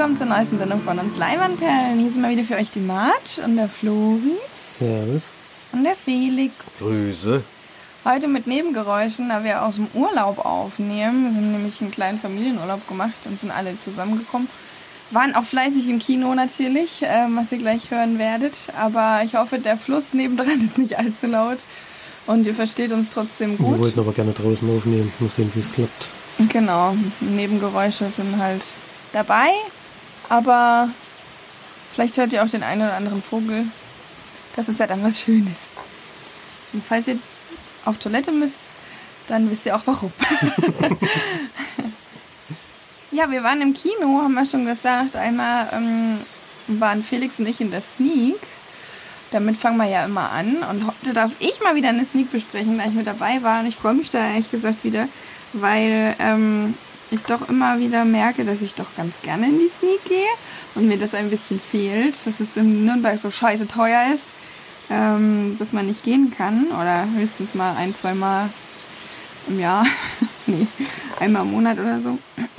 willkommen zur neuesten Sendung von uns Leinwandperlen. Hier sind mal wieder für euch die March und der Flori. Servus. Und der Felix. Grüße. Heute mit Nebengeräuschen, da wir aus dem Urlaub aufnehmen. Wir haben nämlich einen kleinen Familienurlaub gemacht und sind alle zusammengekommen. Waren auch fleißig im Kino natürlich, äh, was ihr gleich hören werdet. Aber ich hoffe, der Fluss nebendran ist nicht allzu laut. Und ihr versteht uns trotzdem gut. Wir wollten aber gerne draußen aufnehmen. Mal sehen, wie es klappt. Genau, Nebengeräusche sind halt dabei. Aber vielleicht hört ihr auch den einen oder anderen Vogel. Das ist ja dann was Schönes. Und falls ihr auf Toilette müsst, dann wisst ihr auch warum. ja, wir waren im Kino, haben wir schon gesagt. Einmal ähm, waren Felix und ich in der Sneak. Damit fangen wir ja immer an. Und heute darf ich mal wieder eine Sneak besprechen, da ich mit dabei war. Und ich freue mich da ehrlich gesagt wieder, weil ähm, ich doch immer wieder merke, dass ich doch ganz gerne in die Sneak gehe und mir das ein bisschen fehlt, dass es in Nürnberg so scheiße teuer ist ähm, dass man nicht gehen kann oder höchstens mal ein, zwei Mal im Jahr, nee, einmal im Monat oder so.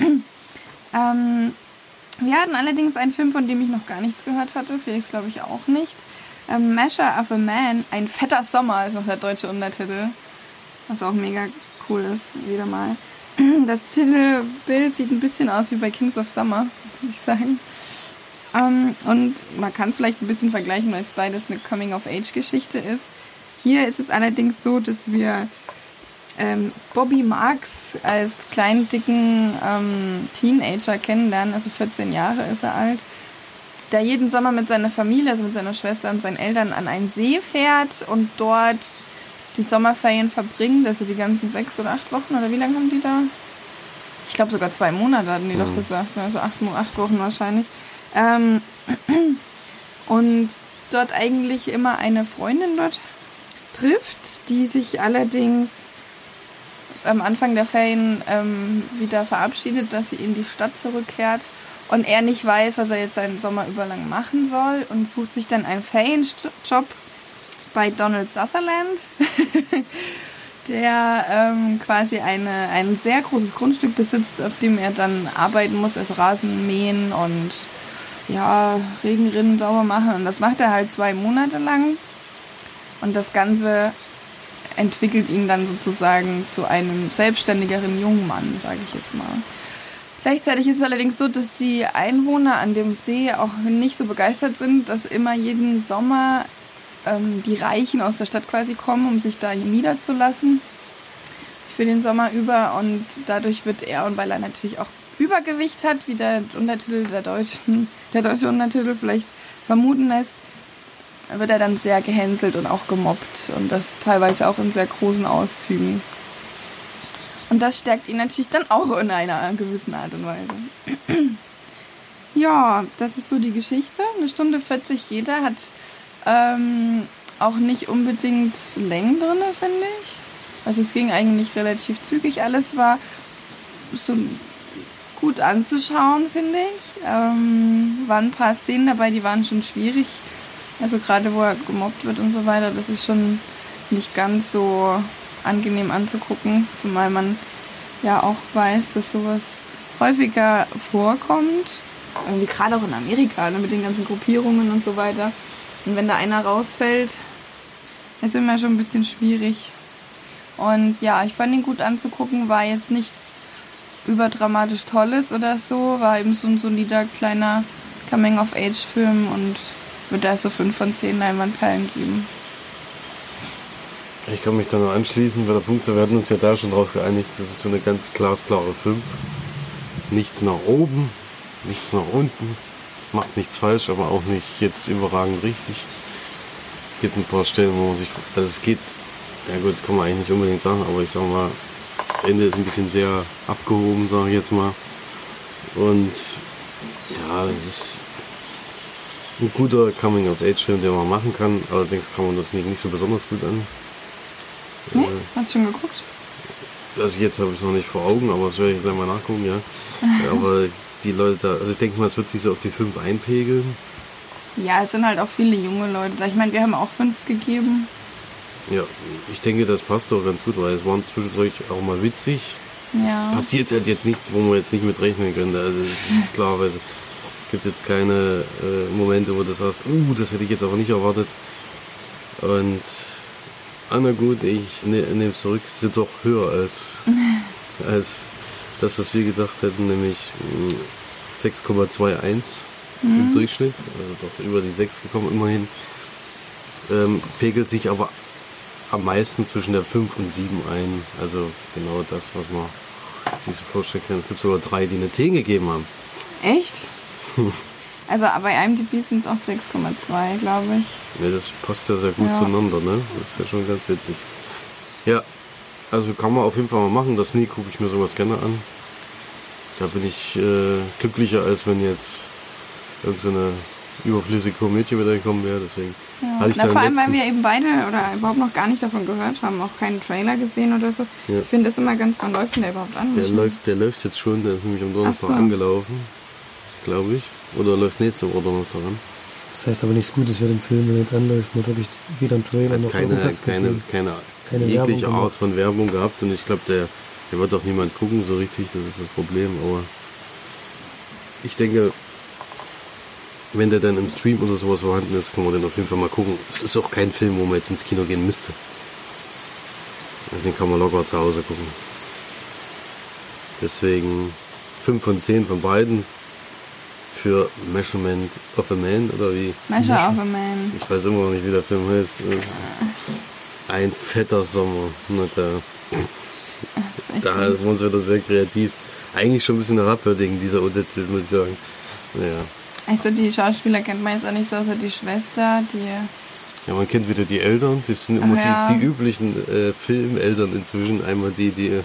ähm, wir hatten allerdings einen Film, von dem ich noch gar nichts gehört hatte, Felix glaube ich auch nicht. Ähm, Measure of a Man, ein fetter Sommer ist noch der deutsche Untertitel, was auch mega cool ist, wieder mal. Das Titelbild sieht ein bisschen aus wie bei Kings of Summer, würde ich sagen. Ähm, und man kann es vielleicht ein bisschen vergleichen, weil es beides eine Coming-of-Age-Geschichte ist. Hier ist es allerdings so, dass wir ähm, Bobby Marks als kleinen, dicken ähm, Teenager kennenlernen, also 14 Jahre ist er alt, der jeden Sommer mit seiner Familie, also mit seiner Schwester und seinen Eltern an einen See fährt und dort die Sommerferien verbringt, also die ganzen sechs oder acht Wochen, oder wie lange haben die da? Ich glaube sogar zwei Monate hatten die mhm. doch gesagt, also acht, acht Wochen wahrscheinlich. Ähm, und dort eigentlich immer eine Freundin dort trifft, die sich allerdings am Anfang der Ferien ähm, wieder verabschiedet, dass sie in die Stadt zurückkehrt und er nicht weiß, was er jetzt seinen Sommer über lang machen soll und sucht sich dann einen Ferienjob bei Donald Sutherland, der ähm, quasi eine, ein sehr großes Grundstück besitzt, auf dem er dann arbeiten muss, also Rasen mähen und ja, Regenrinnen sauber machen. Und das macht er halt zwei Monate lang. Und das Ganze entwickelt ihn dann sozusagen zu einem selbstständigeren jungen Mann, sage ich jetzt mal. Gleichzeitig ist es allerdings so, dass die Einwohner an dem See auch nicht so begeistert sind, dass immer jeden Sommer ähm, die Reichen aus der Stadt quasi kommen, um sich da niederzulassen für den Sommer über. Und dadurch wird er und weil er natürlich auch Übergewicht hat, wie der Untertitel der deutschen, der deutsche Untertitel vielleicht vermuten lässt, wird er dann sehr gehänselt und auch gemobbt und das teilweise auch in sehr großen Auszügen. Und das stärkt ihn natürlich dann auch in einer gewissen Art und Weise. ja, das ist so die Geschichte. Eine Stunde 40 jeder hat ähm, auch nicht unbedingt Längen drin, finde ich. Also es ging eigentlich relativ zügig. Alles war so gut anzuschauen, finde ich. Ähm, waren ein paar Szenen dabei, die waren schon schwierig. Also gerade wo er gemobbt wird und so weiter, das ist schon nicht ganz so angenehm anzugucken, zumal man ja auch weiß, dass sowas häufiger vorkommt. Irgendwie gerade auch in Amerika, ne, mit den ganzen Gruppierungen und so weiter. Und wenn da einer rausfällt, ist immer schon ein bisschen schwierig. Und ja, ich fand ihn gut anzugucken, war jetzt nichts überdramatisch Tolles oder so. War eben so ein solider kleiner Coming-of-Age-Film und würde da so 5 von 10 Leinwandperlen geben. Ich kann mich da nur anschließen, weil der Punkt, wir hatten uns ja da schon drauf geeinigt, das ist so eine ganz glasklare 5. Nichts nach oben, nichts nach unten, macht nichts falsch, aber auch nicht jetzt überragend richtig. Gibt ein paar Stellen, wo man sich, also es geht, ja gut, das kann man eigentlich nicht unbedingt sagen, aber ich sag mal, das Ende ist ein bisschen sehr abgehoben, sage ich jetzt mal. Und ja, das ist ein guter Coming-of-Age-Film, den man machen kann. Allerdings kann man das nicht, nicht so besonders gut an. Nee? Äh, Hast du schon geguckt? Also jetzt habe ich es noch nicht vor Augen, aber das werde ich gleich mal nachgucken, ja. aber die Leute, also ich denke mal, es wird sich so auf die 5 einpegeln. Ja, es sind halt auch viele junge Leute da. Ich meine, wir haben auch 5 gegeben. Ja, ich denke, das passt doch ganz gut, weil es war zwischendurch auch mal witzig. Ja. Es passiert halt jetzt nichts, wo wir jetzt nicht mit rechnen können. Also das ist klar, weil gibt jetzt keine äh, Momente, wo du sagst, uh, das hätte ich jetzt aber nicht erwartet. Und ah, na gut, ich ne, nehme es zurück, es ist jetzt auch höher als, als das, was wir gedacht hätten, nämlich mh, 6,21 im Durchschnitt, also doch über die 6 gekommen immerhin. Ähm, pegelt sich aber am meisten zwischen der 5 und 7 ein. Also genau das, was man sich so vorstellen kann. Es gibt sogar drei, die eine 10 gegeben haben. Echt? Also bei IMDb sind es auch 6,2, glaube ich. Ja, das passt ja sehr gut Ja. zueinander, ne? Das ist ja schon ganz witzig. Ja, also kann man auf jeden Fall mal machen. Das nie gucke ich mir sowas gerne an. Da bin ich äh, glücklicher, als wenn jetzt irgendeine so überflüssige Komödie wieder gekommen wäre. Deswegen Ja. hatte ich Na, da vor allem, weil wir eben beide oder überhaupt noch gar nicht davon gehört haben, auch keinen Trailer gesehen oder so. Ja. Ich finde es immer ganz, wann läuft denn der überhaupt an? Der läuft, der läuft jetzt schon, der ist nämlich am Donnerstag so. angelaufen, glaube ich. Oder läuft nächste Woche Donnerstag an. Das heißt aber nichts Gutes für den Film, wenn er jetzt anläuft. Man wirklich weder einen Trailer Hat noch keine, irgendwas keine, gesehen. keine, Keine jegliche Werbung Art von Werbung gehabt und ich glaube, der, der wird auch niemand gucken so richtig, das ist das Problem, aber ich denke, wenn der dann im Stream oder sowas vorhanden ist, kann man den auf jeden Fall mal gucken. Es ist auch kein Film, wo man jetzt ins Kino gehen müsste. Also Den kann man locker zu Hause gucken. Deswegen 5 von 10 von beiden für Measurement of a Man oder wie? Measure of a Man. Ich weiß immer noch nicht, wie der Film heißt. Ein fetter Sommer. Da ist echt da ist man uns wieder sehr kreativ. Eigentlich schon ein bisschen herabwürdigen, dieser Untertitel, muss ich sagen. Naja. Also die Schauspieler kennt man jetzt auch nicht so, außer die Schwester, die... Ja, man kennt wieder die Eltern, das sind immer Ach ja. die, die üblichen äh, Filmeltern inzwischen. Einmal die, die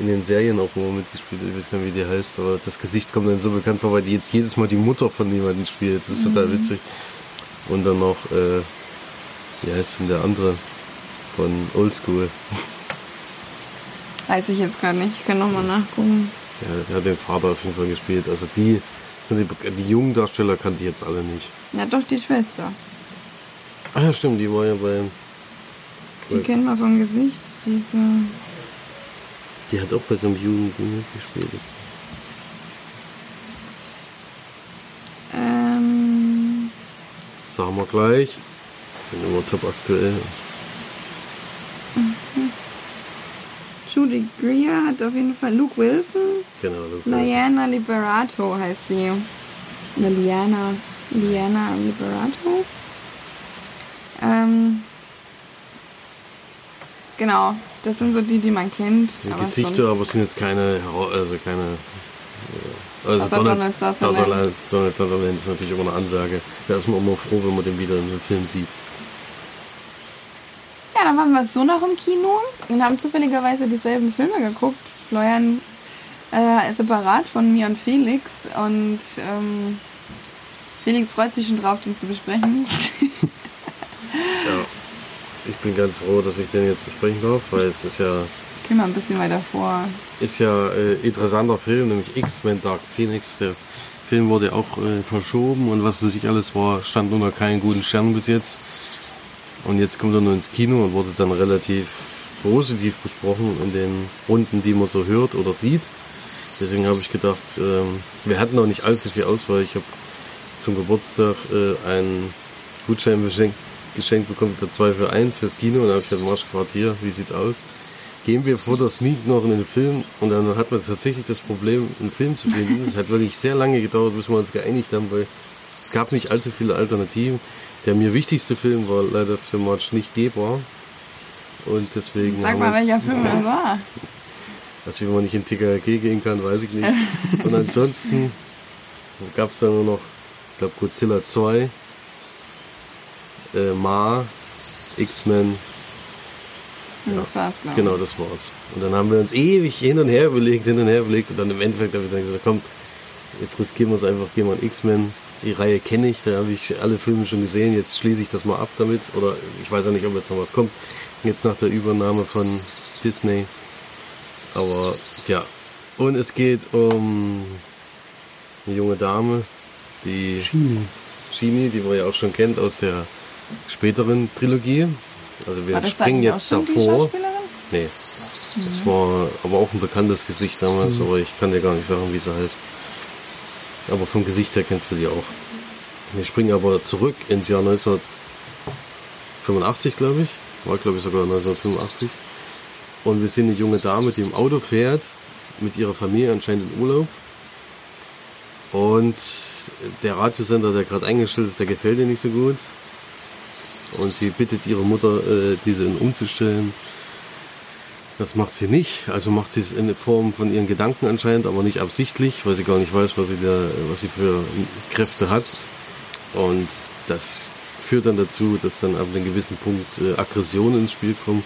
in den Serien auch immer mitgespielt hat, ich weiß gar nicht, wie die heißt, aber das Gesicht kommt dann so bekannt vor, weil die jetzt jedes Mal die Mutter von jemandem spielt. Das ist total witzig. Und dann noch, äh, wie heißt denn der andere von Oldschool? Weiß ich jetzt gar nicht. Ich kann nochmal nachgucken. Ja, der hat den Vater auf jeden Fall gespielt. Also die, sind die, die jungen Darsteller kannte ich jetzt alle nicht. Ja, doch, die Schwester. Ah ja, stimmt, die war ja bei. Die bei kennt man vom Gesicht. Diese... die hat auch bei so einem Jugendding mitgespielt. Ähm... Sagen wir gleich. Sind immer top aktuell. Judy Greer hat auf jeden Fall Luke Wilson. Genau, war- Liana Liberato heißt sie. Oder Liana. Liana Liberato. Ähm, genau, das sind so die, die man kennt. Die aber Gesichter, aber es sind jetzt keine, also keine. Also Außer Donald, Donald Sutherland. Donald, Donald Sutherland ist natürlich immer eine Ansage. Da ist man immer froh, wenn man den wieder in einem Film sieht. Dann waren wir so noch im Kino und haben zufälligerweise dieselben Filme geguckt. Florian äh, separat von mir und Felix. Und ähm, Felix freut sich schon drauf, den zu besprechen. Ja. Ich bin ganz froh, dass ich den jetzt besprechen darf, weil es ist ja Gehen wir ein bisschen weiter vor. ist ja äh, interessanter Film, nämlich X-Men Dark Phoenix. Der Film wurde auch äh, verschoben und was weiß ich alles war, stand unter keinen guten Sternen bis jetzt. Und jetzt kommt er nur ins Kino und wurde dann relativ positiv besprochen in den Runden, die man so hört oder sieht. Deswegen habe ich gedacht, ähm, wir hatten noch nicht allzu viel Auswahl. Ich habe zum Geburtstag äh, einen Gutschein geschenkt, geschenkt bekommen für 2 für 1 fürs Kino und da habe ich gesagt, Marsch Quartier, wie sieht's aus? Gehen wir vor der Sneak noch in den Film und dann hat man tatsächlich das Problem, einen Film zu finden. Es hat wirklich sehr lange gedauert, bis wir uns geeinigt haben, weil es gab nicht allzu viele Alternativen. Der mir wichtigste Film war leider für March nicht gehbar. Und deswegen Sag mal, welcher Film das war. dass wenn man nicht in TKG gehen kann, weiß ich nicht. Und ansonsten gab es dann nur noch, ich glaube, Godzilla 2, äh, Ma, X-Men, Und Das war's, glaube ich. Genau, das war's. Und dann haben wir uns ewig hin und her überlegt, hin und her überlegt und dann im Endeffekt habe ich dann gesagt, komm, jetzt riskieren wir es einfach, gehen wir an X-Men. Die Reihe kenne ich, da habe ich alle Filme schon gesehen, jetzt schließe ich das mal ab damit. Oder ich weiß ja nicht, ob jetzt noch was kommt. Jetzt nach der Übernahme von Disney. Aber ja. Und es geht um eine junge Dame, die Chini. Shini, die man ja auch schon kennt aus der späteren Trilogie. Also wir War das springen jetzt auch schon die davor. Schauspielerin? Nee. Das war aber auch ein bekanntes Gesicht damals, aber ich kann dir gar nicht sagen, wie sie heißt. Aber vom Gesicht her kennst du die auch. Wir springen aber zurück ins Jahr 1985, glaube ich. War, glaube ich, sogar 1985. Und wir sehen eine junge Dame, die im Auto fährt, mit ihrer Familie anscheinend in Urlaub. Und der Radiosender, der gerade eingestellt ist, der gefällt ihr nicht so gut. Und sie bittet ihre Mutter, äh, diese umzustellen. Das macht sie nicht. Also macht sie es in Form von ihren Gedanken anscheinend, aber nicht absichtlich, weil sie gar nicht weiß, was sie da, was sie für Kräfte hat. Und das führt dann dazu, dass dann ab einem gewissen Punkt äh, Aggressionen ins Spiel kommen.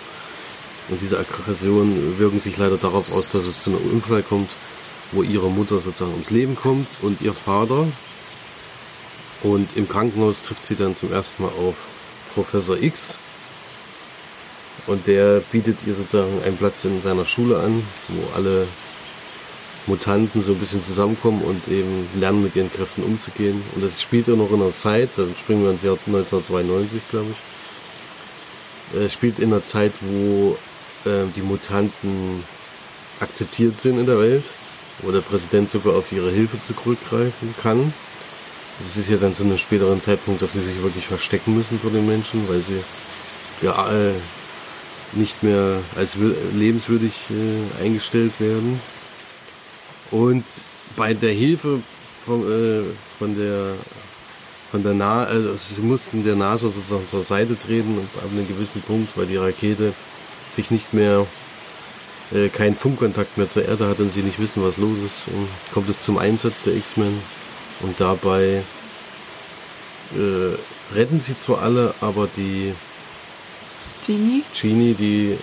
Und diese Aggressionen wirken sich leider darauf aus, dass es zu einem Unfall kommt, wo ihre Mutter sozusagen ums Leben kommt und ihr Vater. Und im Krankenhaus trifft sie dann zum ersten Mal auf Professor X. Und der bietet ihr sozusagen einen Platz in seiner Schule an, wo alle Mutanten so ein bisschen zusammenkommen und eben lernen, mit ihren Kräften umzugehen. Und das spielt ja noch in einer Zeit, dann springen wir ins Jahr 1992, glaube ich. Es spielt in einer Zeit, wo äh, die Mutanten akzeptiert sind in der Welt, wo der Präsident sogar auf ihre Hilfe zurückgreifen kann. Das ist ja dann zu einem späteren Zeitpunkt, dass sie sich wirklich verstecken müssen vor den Menschen, weil sie ja äh, nicht mehr als lebenswürdig äh, eingestellt werden. Und bei der Hilfe von, äh, von der von der NASA, also sie mussten der NASA sozusagen zur Seite treten ab einem gewissen Punkt, weil die Rakete sich nicht mehr äh, keinen Funkkontakt mehr zur Erde hat und sie nicht wissen, was los ist, und kommt es zum Einsatz der X-Men und dabei äh, retten sie zwar alle, aber die Genie? Genie, die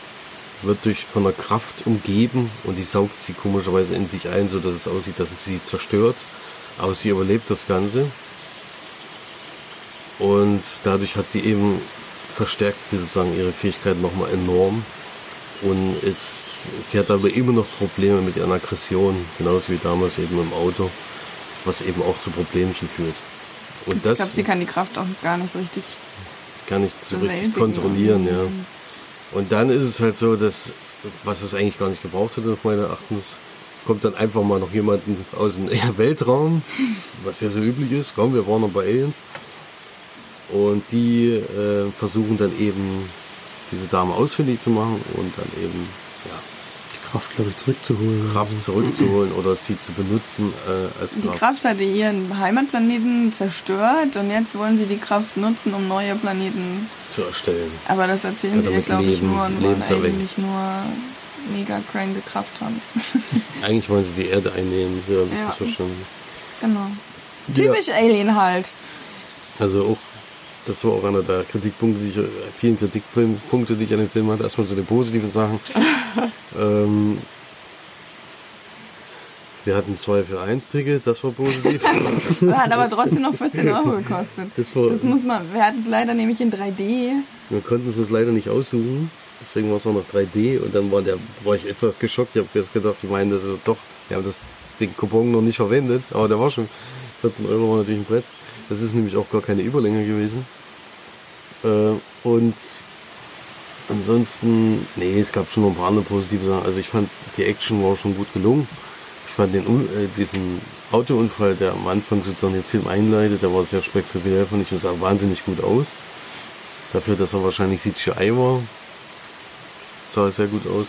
wird durch von einer Kraft umgeben und die saugt sie komischerweise in sich ein, so dass es aussieht, dass es sie zerstört. Aber sie überlebt das Ganze. Und dadurch hat sie eben verstärkt sie sozusagen ihre Fähigkeiten nochmal enorm. Und es, sie hat aber immer noch Probleme mit ihren Aggressionen, genauso wie damals eben im Auto, was eben auch zu Problemchen führt. Und ich glaube, sie kann die Kraft auch gar nicht so richtig gar nicht so richtig kontrollieren, ja. Und dann ist es halt so, dass, was es eigentlich gar nicht gebraucht hätte, meines Erachtens, kommt dann einfach mal noch jemanden aus dem Weltraum, was ja so üblich ist. Komm, wir waren noch bei Aliens. Und die äh, versuchen dann eben diese Dame ausfindig zu machen und dann eben ja, Kraft, glaube ich, zurückzuholen. Kraft zurückzuholen oder sie zu benutzen äh, als Kraft. Die Kraft hatte ihren Heimatplaneten zerstört und jetzt wollen sie die Kraft nutzen, um neue Planeten zu erstellen. Aber das erzählen also sie ihr, glaube ich, nur und wollen eigentlich nur mega cranke Kraft haben. eigentlich wollen sie die Erde einnehmen, ja, ja. das verstanden. Genau. Typisch ja. Alien halt. Also auch das war auch einer der Kritikpunkte, die ich, äh, vielen Kritikpunkte, die ich an dem Film hatte. Erstmal so die positiven Sachen. ähm, wir hatten zwei für eins Ticket, das war positiv. Hat aber trotzdem noch 14 Euro gekostet. Das, das muss man, wir hatten es leider nämlich in 3D. Wir konnten es uns leider nicht aussuchen, deswegen war es auch noch 3D und dann war, der, war ich etwas geschockt. Ich habe jetzt gedacht, ich meine, also doch, wir haben das, den Coupon noch nicht verwendet, aber der war schon 14 Euro war natürlich ein Brett. Das ist nämlich auch gar keine Überlänge gewesen. Äh, und ansonsten, nee, es gab schon noch ein paar andere positive Sachen. Also ich fand, die Action war schon gut gelungen. Ich fand den, äh, diesen Autounfall, der am Anfang sozusagen den Film einleitet, der war sehr spektakulär, fand ich, und sah wahnsinnig gut aus. Dafür, dass er wahrscheinlich CGI war, sah sehr gut aus.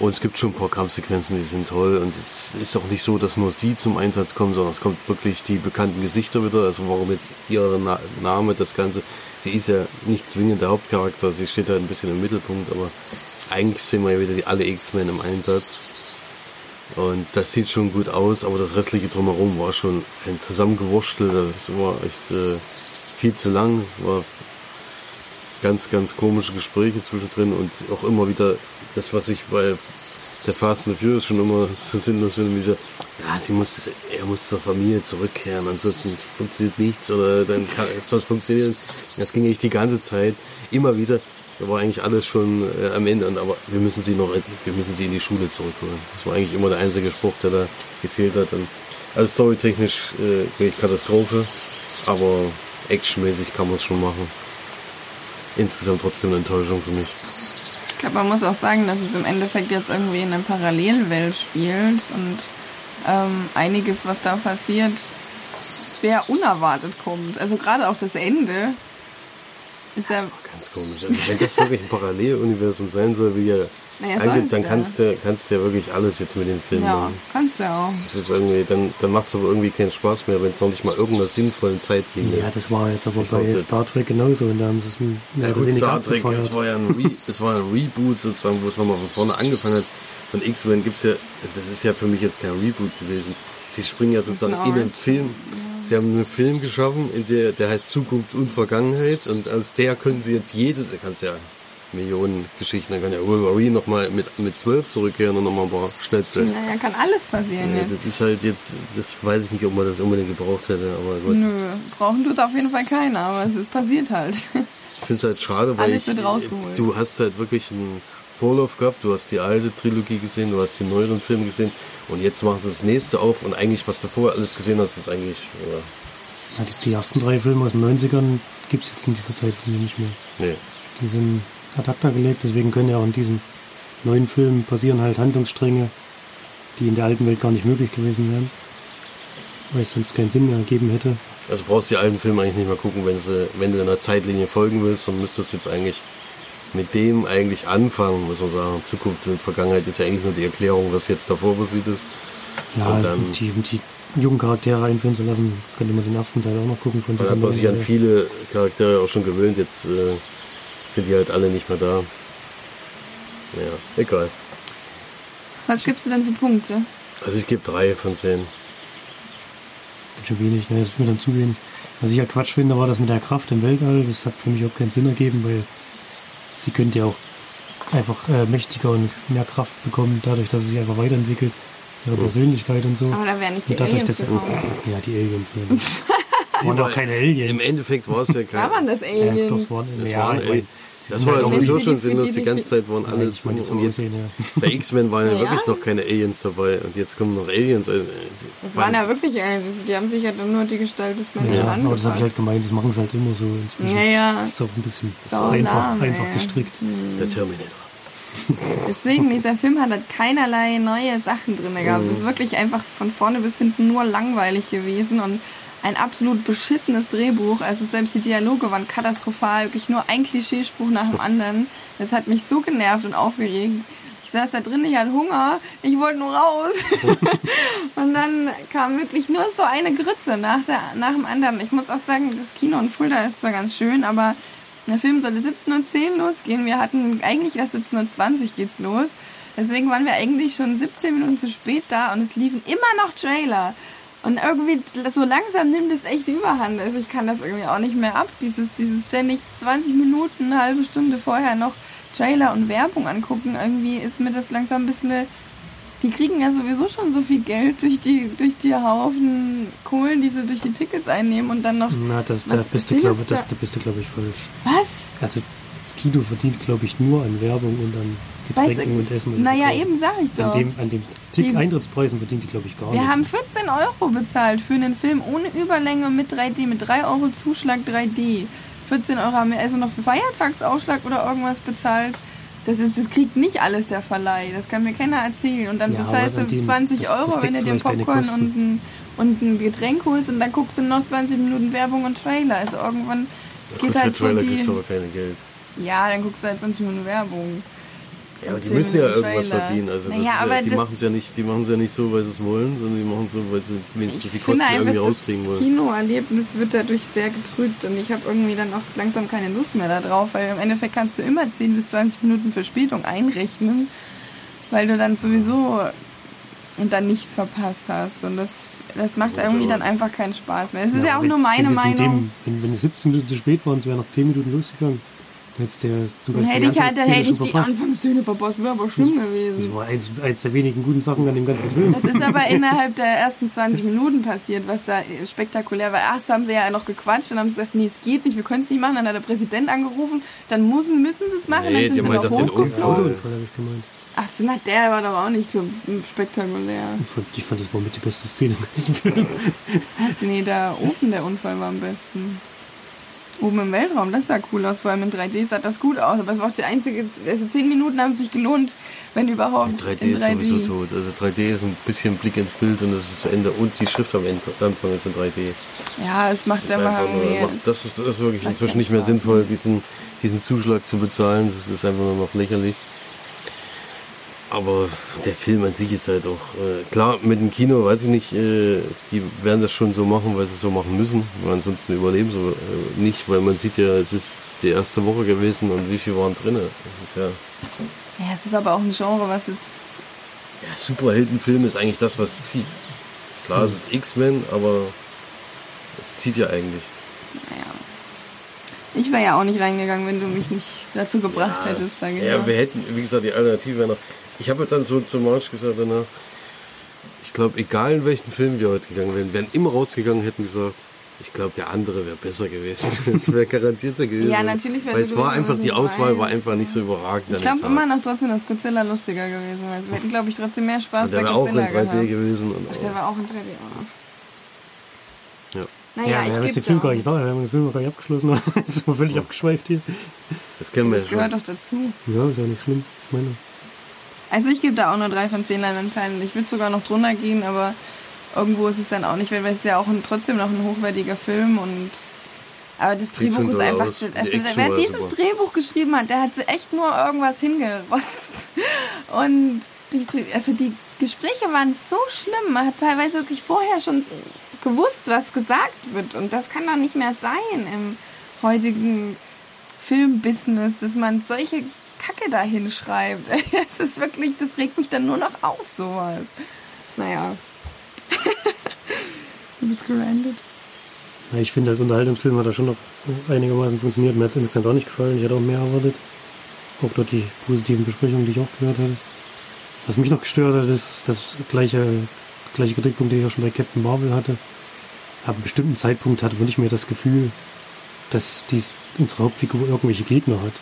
Und es gibt schon ein paar Kampfsequenzen, die sind toll. Und es ist auch nicht so, dass nur sie zum Einsatz kommen, sondern es kommt wirklich die bekannten Gesichter wieder. Also warum jetzt ihr Na Name, das Ganze. Sie ist ja nicht zwingend der Hauptcharakter, sie steht halt ein bisschen im Mittelpunkt, aber eigentlich sehen wir ja wieder die alle X-Men im Einsatz. Und das sieht schon gut aus, aber das restliche drumherum war schon ein Zusammengewurstel. Das war echt äh, viel zu lang. War ganz, ganz komische Gespräche zwischendrin und auch immer wieder das, was ich bei der Fast and Furious schon immer so sinnlos finde, wie so, ja, sie muss, er muss zur Familie zurückkehren, ansonsten funktioniert nichts oder dann kann etwas funktionieren. Das ging eigentlich die ganze Zeit, immer wieder. Da war eigentlich alles schon äh, am Ende, und, aber wir müssen sie noch wir müssen sie in die Schule zurückholen. Das war eigentlich immer der einzige Spruch, der da gefehlt hat. Und also storytechnisch äh, wirklich Katastrophe, aber actionmäßig kann man es schon machen insgesamt trotzdem eine Enttäuschung für mich. Ich glaube, man muss auch sagen, dass es im Endeffekt jetzt irgendwie in einer Parallelwelt spielt und ähm, einiges, was da passiert, sehr unerwartet kommt. Also gerade auch das Ende ist ja. Ganz komisch. Also wenn das wirklich ein Paralleluniversum sein soll, wie er Naja, angibt, dann ja. kannst du, kannst du ja wirklich alles jetzt mit dem Film Ja, machen. kannst du auch. Das ist irgendwie, dann, dann macht es aber irgendwie keinen Spaß mehr, wenn es noch nicht mal irgendeiner sinnvollen Zeitlinie Ja, das war jetzt aber bei das- Star Trek genauso und da haben sie es mehr Ja gut, Star Trek, es war ja ein, Re es war ein Reboot sozusagen, wo es nochmal von vorne angefangen hat. Von X-Men gibt's ja, also das ist ja für mich jetzt kein Reboot gewesen. Sie springen ja sozusagen in den Film. Sie haben einen Film geschaffen, der, der heißt Zukunft und Vergangenheit und aus der können sie jetzt jedes, du kannst ja Millionen Geschichten, dann kann ja Wolverine nochmal mit, mit zwölf zurückkehren und nochmal ein paar Schnetzel. Naja, kann alles passieren Ja, jetzt. das ist halt jetzt, das weiß ich nicht, ob man das unbedingt gebraucht hätte, aber gut. Nö, brauchen tut auf jeden Fall keiner, aber es ist passiert halt. Ich finde es halt schade, weil Alles ich, du hast halt wirklich einen Vorlauf gehabt, du hast die alte Trilogie gesehen, du hast die neueren Filme gesehen und jetzt machen sie das nächste auf und eigentlich, was davor alles gesehen hast, ist eigentlich, ja, Ja, die, die ersten drei Filme aus den 90ern gibt es jetzt in dieser Zeitlinie nicht mehr. nee. Die sind ad acta gelegt, deswegen können ja auch in diesem neuen Film passieren halt Handlungsstränge, die in der alten Welt gar nicht möglich gewesen wären. Weil es sonst keinen Sinn mehr ergeben hätte. Also brauchst du die alten Filme eigentlich nicht mehr gucken, wenn, sie, wenn du einer Zeitlinie folgen willst und müsstest jetzt eigentlich mit dem eigentlich anfangen, muss man sagen. Zukunft und Vergangenheit ist ja eigentlich nur die Erklärung, was jetzt davor passiert ist. Ja, Und dann- um die, die jungen Charaktere einführen zu lassen, könnte man den ersten Teil auch noch gucken von Dann hat man sich an viele Charaktere auch schon gewöhnt, jetzt äh, sind die halt alle nicht mehr da. Ja, egal. Was gibst du denn für Punkte? Also ich gebe drei von zehn. Ganz schön wenig, ne, das wird mir dann zu wenig. Was ich ja Quatsch finde, war das mit der Kraft im Weltall. Das hat für mich auch keinen Sinn ergeben, weil sie könnte ja auch einfach äh, mächtiger und mehr Kraft bekommen, dadurch, dass sie sich einfach weiterentwickelt. Ihre Persönlichkeit und so. Aber da wären nicht die und dadurch, Aliens dass. Ja, die Aliens. Ne. Das waren doch keine Aliens. Im Endeffekt war es ja kein... War man das Ja, Aliens? doch, es waren, Das, ja, waren, ich ey, das sind war ja halt auch- sowieso schon die- sinnlos. die- Die ganze Zeit waren meine, die und jetzt, ja. bei X-Men waren ja, Ja. wirklich noch keine Aliens dabei. Und jetzt kommen noch Aliens. Also, Das waren ja wirklich Aliens. Die haben sich ja dann nur die Gestalt des Menschen Ja, aber das habe ich halt gemeint, das machen sie halt immer so inzwischen. Ja, ja. Das ist doch ein bisschen Sau einfach, lahm, einfach gestrickt. Der Terminator. Deswegen, dieser Film hat halt keinerlei neue Sachen drin gehabt. Mhm. Es ist wirklich einfach von vorne bis hinten nur langweilig gewesen und ein absolut beschissenes Drehbuch. Also selbst die Dialoge waren katastrophal, wirklich nur ein Klischeespruch nach dem anderen. Das hat mich so genervt und aufgeregt. Ich saß da drin, ich hatte Hunger, ich wollte nur raus. und dann kam wirklich nur so eine Grütze nach, der, nach dem anderen. Ich muss auch sagen, das Kino in Fulda ist zwar ganz schön, aber der Film sollte 17.10 Uhr losgehen. Wir hatten eigentlich erst 17.20 Uhr geht's los. Deswegen waren wir eigentlich schon 17 Minuten zu spät da und es liefen immer noch Trailer. Und irgendwie so langsam nimmt es echt überhand. Also ich kann das irgendwie auch nicht mehr ab. Dieses, dieses ständig 20 Minuten, eine halbe Stunde vorher noch Trailer und Werbung angucken. Irgendwie ist mir das langsam ein bisschen. Die kriegen ja sowieso schon so viel Geld durch die, durch die Haufen Kohlen, die sie durch die Tickets einnehmen und dann noch. Na, das, da bist du, glaube da? da bist du, glaube ich, falsch. Was? Also, das Kino verdient, glaube ich, nur an Werbung und an Getränken und Essen. was Naja, eben sag ich doch. An dem, an dem Tick Eintrittspreisen verdient die, glaube ich, gar Wir nicht. haben 14 Euro bezahlt für einen Film ohne Überlänge mit 3D, mit 3 Euro Zuschlag 3D. 14 Euro haben wir also noch für Feiertagsaufschlag oder irgendwas bezahlt. Das, ist, das kriegt nicht alles der Verleih. Das kann mir keiner erzählen. Und dann Ja, bezahlst du an dem- 20 das- das Euro, wenn deckt du dir Popcorn und ein, und ein Getränk holst und dann guckst du noch 20 Minuten Werbung und Trailer. Also irgendwann Ja, geht gut, halt für Trailer schon kriegst du die... aber keine Geld. Ja, dann guckst du halt 20 Minuten Werbung. Ja, aber die müssen ja 10 Minuten irgendwas Trailer. verdienen. Also das Naja, ist ja, aber die das- machen es ja nicht, die machen es ja nicht so, weil sie es wollen, sondern die machen es so, weil sie wenigstens die Kosten irgendwie rauskriegen das wollen. Kinoerlebnis wird dadurch sehr getrübt und ich habe irgendwie dann auch langsam keine Lust mehr darauf, weil im Endeffekt kannst du immer 10 bis 20 Minuten Verspätung einrechnen, weil du dann sowieso und dann nichts verpasst hast und das das macht Also- irgendwie dann einfach keinen Spaß mehr. Es ist ja, auch wenn- nur meine das Meinung. Dem, wenn, wenn es 17 Minuten zu spät war und es wäre nach 10 Minuten losgegangen, hättest du sogar hätte die ich halt, hätte ich die verpasst. Anfangsszene verpasst, wäre aber schlimm Das gewesen. war eins, eins der wenigen guten Sachen an dem ganzen Film. Das ist aber innerhalb der ersten 20 Minuten passiert, was da spektakulär war. Erst haben sie ja noch gequatscht, dann haben sie gesagt, nee, es geht nicht, wir können es nicht machen. Dann hat der Präsident angerufen, dann müssen, müssen sie es machen, Nee, dann sind sie noch hochgeflogen. Ach so, na, der war doch auch nicht so spektakulär. Ich fand, ich fand das war mit die beste Szene im ganzen Film. Was? Nee, da oben der Unfall war am besten. Oben im Weltraum, das sah cool aus, vor allem in 3D sah das gut aus, aber es war auch die einzige, also 10 Minuten haben sich gelohnt, wenn überhaupt. 3D, in ist sowieso tot. Also 3D ist ein bisschen Blick ins Bild und das ist das Ende und die Schrift am Ende- Anfang ist in 3D. Ja, es Das macht immer einfach nur, irgendwie. macht- das ist, das ist wirklich inzwischen nicht mehr sinnvoll, diesen, diesen Zuschlag zu bezahlen. Das ist einfach nur noch lächerlich. Aber der Film an sich ist halt auch, äh, klar, mit dem Kino weiß ich nicht, äh, die werden das schon so machen, weil sie es so machen müssen, weil ansonsten überleben sie äh, nicht, weil man sieht ja, es ist die erste Woche gewesen und wie viel waren drinne. Das ist ja, ja, es ist aber auch ein Genre, was jetzt. ja Superheldenfilm ist eigentlich das, was zieht. Klar, es ist X-Men, aber es zieht ja eigentlich. Naja. Ich wäre ja auch nicht reingegangen, wenn du mich nicht dazu gebracht hättest, sage ich Ja, mal. wir hätten, wie gesagt, die Alternative wäre noch. Ich habe dann so zu March gesagt danach, ich glaube, egal in welchen Film wir heute gegangen wären, wären immer rausgegangen, hätten gesagt, ich glaube, der andere wäre besser gewesen. Das wäre garantierter gewesen. Ja, natürlich wäre Weil so es war gewesen, einfach, was die Auswahl war einfach nicht so überragend. Ich glaube immer noch trotzdem, dass Godzilla lustiger gewesen wäre. Wir hätten, glaube ich, trotzdem mehr Spaß Und der bei wäre auch in Godzilla 3D gehabt. gewesen. Und, Ach, der war auch in 3D, oh. ja. Naja, ja, wir haben ich jetzt den gebe Film gar auch. nicht da, wir haben den Film gar nicht abgeschlossen. Das ist völlig abgeschweift hier. Das kennen wir Das ja gehört schon. doch dazu. Ja, ist ja nicht schlimm. Ich meine, Also ich gebe da auch nur drei von zehn Leinwandperlen. Ich würde sogar noch drunter gehen, aber irgendwo ist es dann auch nicht, weil es ist ja auch ein, trotzdem noch ein hochwertiger Film und aber das Drehbuch ist einfach, also wer dieses super. Drehbuch geschrieben hat, der hat echt nur irgendwas hingerotzt. Und die, also die Gespräche waren so schlimm. Man hat teilweise wirklich vorher schon gewusst, was gesagt wird. Und das kann doch nicht mehr sein im heutigen Filmbusiness, dass man solche Kacke da hinschreibt. Das ist wirklich, das regt mich dann nur noch auf, sowas. Naja. du bist gerandet. ich finde, als Unterhaltungsfilm hat er schon noch einigermaßen funktioniert. Mir hat es insgesamt auch nicht gefallen. Ich hätte auch mehr erwartet. Auch dort die positiven Besprechungen, die ich auch gehört hatte. Was mich noch gestört hat, ist das gleiche, gleiche Kritikpunkt, den ich auch schon bei Captain Marvel hatte. Ab einem bestimmten Zeitpunkt hatte man nicht mehr das Gefühl, dass dies unsere Hauptfigur irgendwelche Gegner hat.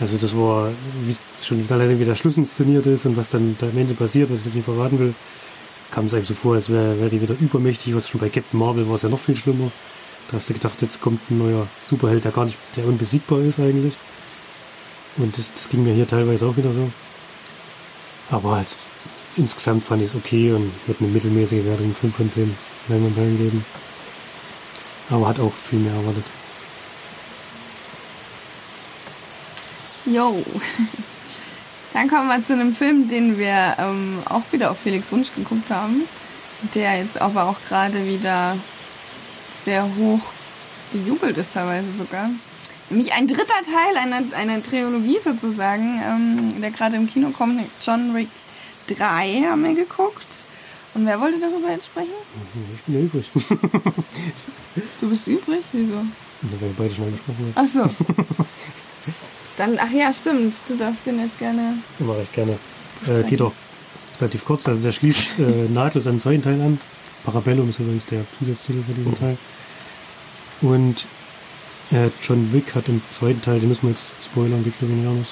Also das war wie, schon alleine wie der Schluss inszeniert ist und was dann da am Ende passiert, was ich nicht verraten will, kam es einem so vor, als wäre wär die wieder übermächtig, was schon bei Captain Marvel war es ja noch viel schlimmer. Da hast du gedacht, jetzt kommt ein neuer Superheld, der gar nicht, der unbesiegbar ist eigentlich. Und das, das ging mir hier teilweise auch wieder so. Aber halt, insgesamt fand ich es okay und wird eine mittelmäßige Wertung 5 von 10 Leinwandperlen geben. Aber hat auch viel mehr erwartet. Jo. Dann kommen wir zu einem Film, den wir ähm, auch wieder auf Felix Wunsch geguckt haben. Der jetzt aber auch gerade wieder sehr hoch bejubelt ist, teilweise sogar. Nämlich ein dritter Teil einer, einer Trilogie sozusagen, ähm, der gerade im Kino kommt. John Wick 3 haben wir geguckt. Und wer wollte darüber jetzt sprechen? Ich bin ja übrig. Du bist übrig? Wieso? Da wir beide schon angesprochen haben. Ach so. Dann, ach ja, stimmt. Du darfst den jetzt gerne. Mache ich gerne. Äh, geht auch relativ kurz. Also der schließt äh, nahtlos an den zweiten Teil an. Parabellum ist übrigens der Zusatztitel für diesen Teil. Und äh, John Wick hat im zweiten Teil, den müssen wir jetzt spoilern, wie glaube ich nicht anders.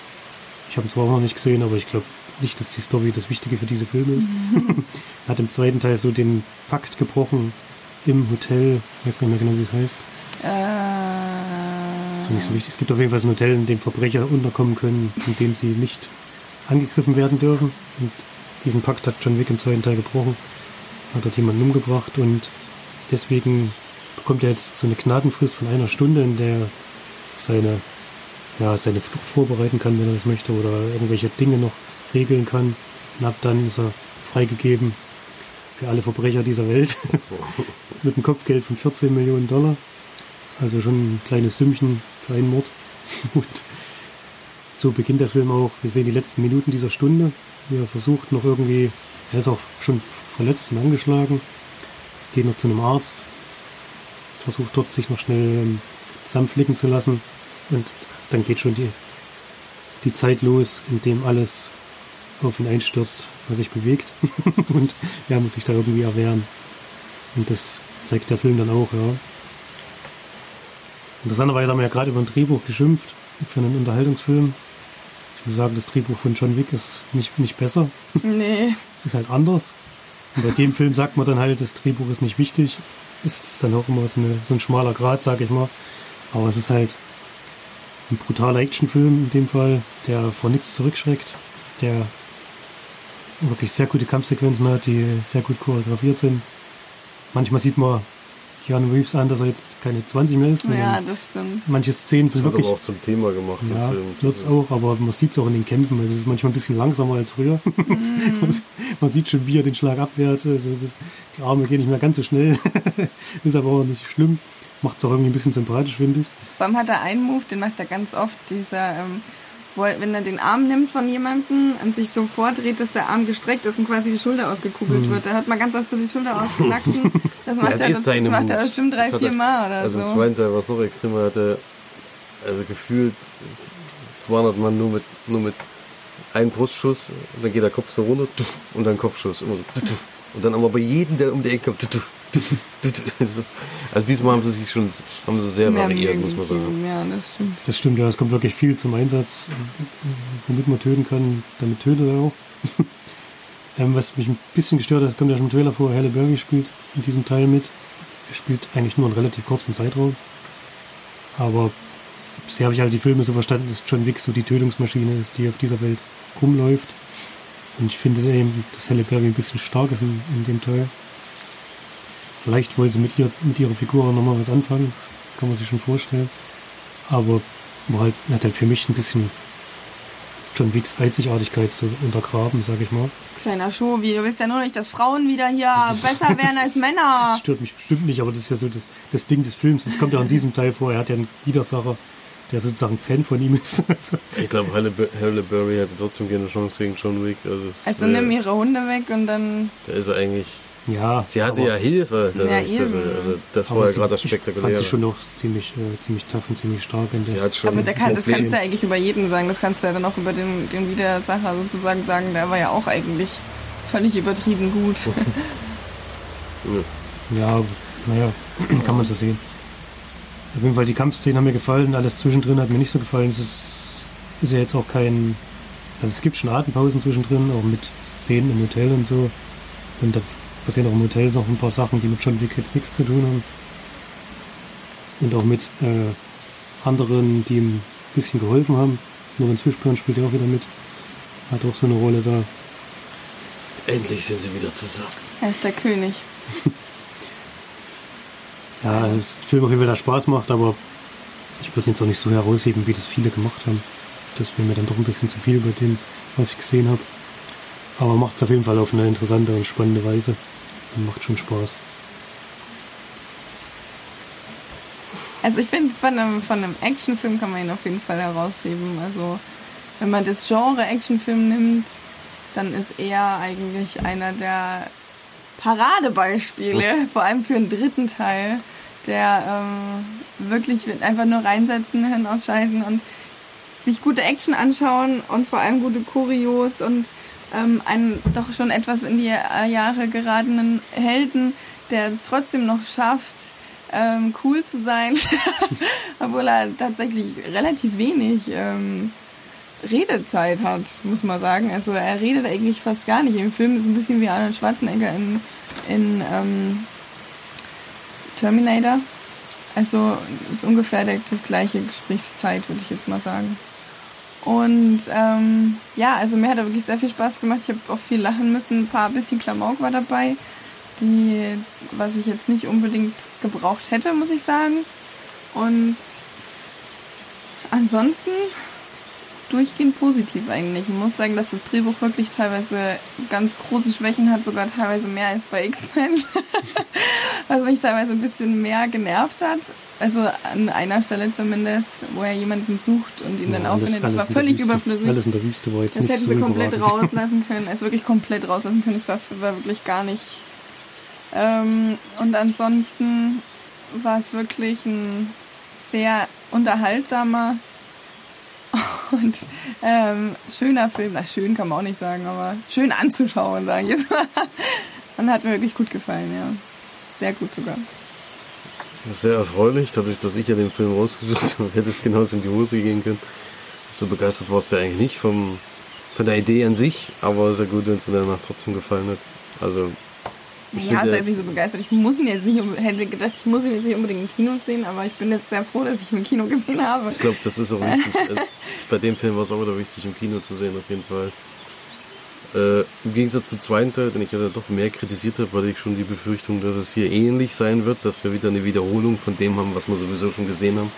Ich habe ihn zwar auch noch nicht gesehen, aber ich glaube nicht, dass die Story das Wichtige für diese Filme ist. hat im zweiten Teil so den Pakt gebrochen im Hotel. Ich weiß gar nicht mehr genau, wie es heißt. Äh, ist nicht so wichtig. Es gibt auf jeden Fall ein Hotel, in dem Verbrecher unterkommen können, in dem sie nicht angegriffen werden dürfen. Und diesen Pakt hat John Wick im zweiten Teil gebrochen, hat dort jemanden umgebracht und deswegen bekommt er jetzt so eine Gnadenfrist von einer Stunde, in der er seine, ja, seine Flucht vorbereiten kann, wenn er das möchte, oder irgendwelche Dinge noch regeln kann. Und ab dann ist er freigegeben für alle Verbrecher dieser Welt mit einem Kopfgeld von 14 Millionen Dollar. Also schon ein kleines Sümmchen einen Mord. Und so beginnt der Film auch. Wir sehen die letzten Minuten dieser Stunde, er versucht noch irgendwie, er ist auch schon verletzt und angeschlagen, geht noch zu einem Arzt, versucht dort sich noch schnell ähm, zusammenflicken zu lassen und dann geht schon die, die Zeit los, in dem alles auf ihn einstürzt, was sich bewegt und er muss sich da irgendwie erwehren. Und das zeigt der Film dann auch, ja. Interessanterweise haben wir ja gerade über ein Drehbuch geschimpft für einen Unterhaltungsfilm. Ich muss sagen, das Drehbuch von John Wick ist nicht, nicht besser, Nee. ist halt anders. Und bei dem Film sagt man dann halt, das Drehbuch ist nicht wichtig. Ist dann auch immer so, eine, so ein schmaler Grad, sag ich mal. Aber es ist halt ein brutaler Actionfilm in dem Fall, der vor nichts zurückschreckt, der wirklich sehr gute Kampfsequenzen hat, die sehr gut choreografiert sind. Manchmal sieht man Keanu Reeves an, dass er jetzt keine 20 mehr ist. Ja, das stimmt. Manche Szenen sind Das wird wirklich. aber auch zum Thema gemacht Ja, Film. wird's auch, aber man sieht es auch in den Kämpfen. Es ist manchmal ein bisschen langsamer als früher. man, man sieht schon, wie er den Schlag abwehrt. Also das, die Arme gehen nicht mehr ganz so schnell. ist aber auch nicht schlimm. Macht es auch irgendwie ein bisschen sympathisch, finde ich. Vor allem hat er einen Move, den macht er ganz oft, dieser, ähm, wo er, wenn er den Arm nimmt von jemandem und sich so vordreht, dass der Arm gestreckt ist und quasi die Schulter ausgekugelt Hm. wird. Da hat man ganz oft so die Schulter ausgewachsen. Das macht, das er, das, das macht er bestimmt drei, vier er- Mal oder Also im so. zweiten Teil war es noch extremer, hat er also gefühlt 200 Mann nur mit, nur mit einem Brustschuss, und dann geht der Kopf so runter und dann Kopfschuss. Immer so, und dann aber bei jedem, der um die Ecke kommt. Also diesmal haben sie sich schon haben sie sehr Mehr variiert, muss man sagen. Ja, das stimmt. Das stimmt, ja, es kommt wirklich viel zum Einsatz, womit man töten kann. Damit tötet er auch. ähm, was mich ein bisschen gestört hat, kommt ja schon im Trailer vor, Halle Berry spielt in diesem Teil mit. Er spielt eigentlich nur einen relativ kurzen Zeitraum. Aber bisher habe ich halt die Filme so verstanden, dass John Wick so die Tötungsmaschine ist, die auf dieser Welt rumläuft. Und ich finde eben, dass Halle Berry ein bisschen stark ist in, in dem Teil. Vielleicht wollen sie mit, ihr, mit ihrer Figur nochmal was anfangen, das kann man sich schon vorstellen. Aber war halt, hat halt für mich ein bisschen John Wicks Einzigartigkeit so untergraben, sag ich mal. Kleiner Schovi, du willst ja nur nicht, dass Frauen wieder hier besser werden als Männer. Das stört mich bestimmt nicht, aber das ist ja so das, das Ding des Films. Das kommt ja auch in diesem Teil vor. Er hat ja einen Widersacher, der sozusagen Fan von ihm ist. Also, Ich glaube, Halle, Halle Berry hätte trotzdem keine Chance gegen John Wick. Also, es Also wär- nimm ihre Hunde weg und dann. Da ist er eigentlich. Ja. Sie hatte ja Hilfe. Ja, dass eben. also das aber war ja gerade das Ich fand Spektakuläre. sie schon noch ziemlich, äh, ziemlich tough und ziemlich stark. In Sie das. hat schon Aber der kann, das kannst du ja eigentlich über jeden sagen. Das kannst du ja dann auch über den, den Widersacher sozusagen sagen. Der war ja auch eigentlich völlig übertrieben gut. Ja, naja, kann man so sehen. Auf jeden Fall, die Kampfszenen haben mir gefallen, alles zwischendrin hat mir nicht so gefallen. Es ist, ist ja jetzt auch kein. Also es gibt schon Atempausen zwischendrin, auch mit Szenen im Hotel und so. Und da passieren auch im Hotel noch ein paar Sachen, die mit John Wick jetzt nichts zu tun haben. Und auch mit äh, anderen, die ihm ein bisschen geholfen haben. Lorenz Fishburne spielt ja auch wieder mit. Hat auch so eine Rolle da. Endlich sind sie wieder zusammen. Er ist der König. Ja, das Film auf jeden Fall da Spaß macht, aber ich würde jetzt auch nicht so herausheben, wie das viele gemacht haben. Das wäre mir dann doch ein bisschen zu viel über dem, was ich gesehen habe. Aber macht es auf jeden Fall auf eine interessante und spannende Weise. Macht schon Spaß. Also ich finde, von einem, von einem Actionfilm kann man ihn auf jeden Fall herausheben. Also wenn man das Genre Actionfilm nimmt, dann ist er eigentlich einer der Paradebeispiele, vor allem für den dritten Teil, der ähm, wirklich einfach nur reinsetzen, hin ausschalten und sich gute Action anschauen und vor allem gute Choreos und ähm, einen doch schon etwas in die äh, Jahre geratenen Helden, der es trotzdem noch schafft, ähm, cool zu sein, obwohl er tatsächlich relativ wenig ähm, Redezeit hat, muss man sagen. Also er redet eigentlich fast gar nicht. Im Film ist ein bisschen wie Arnold Schwarzenegger in, in ähm, Terminator. Also ist ungefähr das gleiche Gesprächszeit, würde ich jetzt mal sagen. Und ähm, ja, also mir hat er wirklich sehr viel Spaß gemacht. Ich habe auch viel lachen müssen. Ein paar bisschen Klamauk war dabei, die, was ich jetzt nicht unbedingt gebraucht hätte, muss ich sagen. Und ansonsten durchgehend positiv eigentlich. Ich muss sagen, dass das Drehbuch wirklich teilweise ganz große Schwächen hat, sogar teilweise mehr als bei X-Men. Was mich teilweise ein bisschen mehr genervt hat. Also an einer Stelle zumindest, wo er jemanden sucht und ihn dann Ja, auffindet. Das war völlig überflüssig. Alles in der Wüste war jetzt Das hätten sie komplett überragend. rauslassen können. Also wirklich komplett rauslassen können. Das war, war wirklich gar nicht. Ähm, und ansonsten war es wirklich ein sehr unterhaltsamer und ähm, schöner Film. Na, schön kann man auch nicht sagen, aber schön anzuschauen, sage ich jetzt mal. Und hat mir wirklich gut gefallen, ja. Sehr gut sogar. Sehr erfreulich, dadurch, dass ich ja den Film rausgesucht habe, hätte es genauso in die Hose gehen können. So begeistert warst du ja eigentlich nicht vom, von der Idee an sich, aber sehr gut, wenn es dir danach trotzdem gefallen hat. Also Ich Ja, ist jetzt nicht so begeistert. Ich muss ihn jetzt nicht, um- hätte gedacht, ich muss ihn jetzt nicht unbedingt im Kino sehen, aber ich bin jetzt sehr froh, dass ich ihn im Kino gesehen habe. Ich glaube, das ist auch wichtig. Also, bei dem Film war es auch wieder wichtig, im Kino zu sehen, auf jeden Fall. Äh, Im Gegensatz zum zweiten Teil, den ich ja dann doch mehr kritisiert habe, hatte ich schon die Befürchtung, dass es hier ähnlich sein wird, dass wir wieder eine Wiederholung von dem haben, was wir sowieso schon gesehen haben.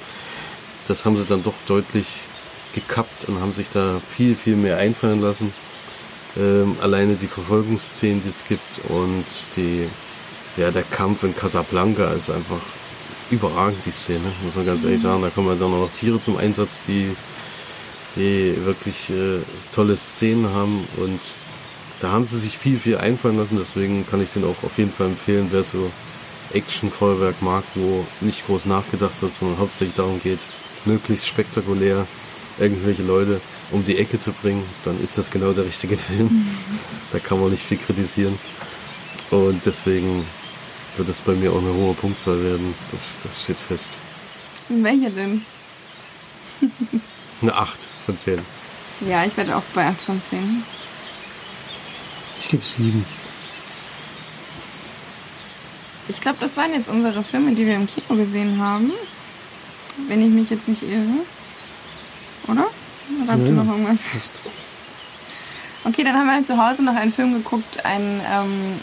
Das haben sie dann doch deutlich gekappt und haben sich da viel, viel mehr einfallen lassen. Ähm, alleine die Verfolgungsszenen, die es gibt und die, ja, der Kampf in Casablanca ist einfach überragend, die Szene, muss man ganz ehrlich sagen. Da kommen dann auch noch Tiere zum Einsatz, die, die wirklich äh, tolle Szenen haben und da haben sie sich viel, viel einfallen lassen. Deswegen kann ich den auch auf jeden Fall empfehlen, wer so Action-Feuerwerk mag, wo nicht groß nachgedacht wird, sondern hauptsächlich darum geht, möglichst spektakulär irgendwelche Leute um die Ecke zu bringen, dann ist das genau der richtige Film. Da kann man nicht viel kritisieren. Und deswegen wird es bei mir auch eine hohe Punktzahl werden. Das, das steht fest. Welche denn? Eine 8 von 10. Ja, ich werde auch bei 8 von 10. Ich gebe sieben. Ich glaube, das waren jetzt unsere Filme, die wir im Kino gesehen haben. Wenn ich mich jetzt nicht irre. Oder? Oder habt ihr noch irgendwas? Passt. Okay, dann haben wir halt zu Hause noch einen Film geguckt. Ein, ähm,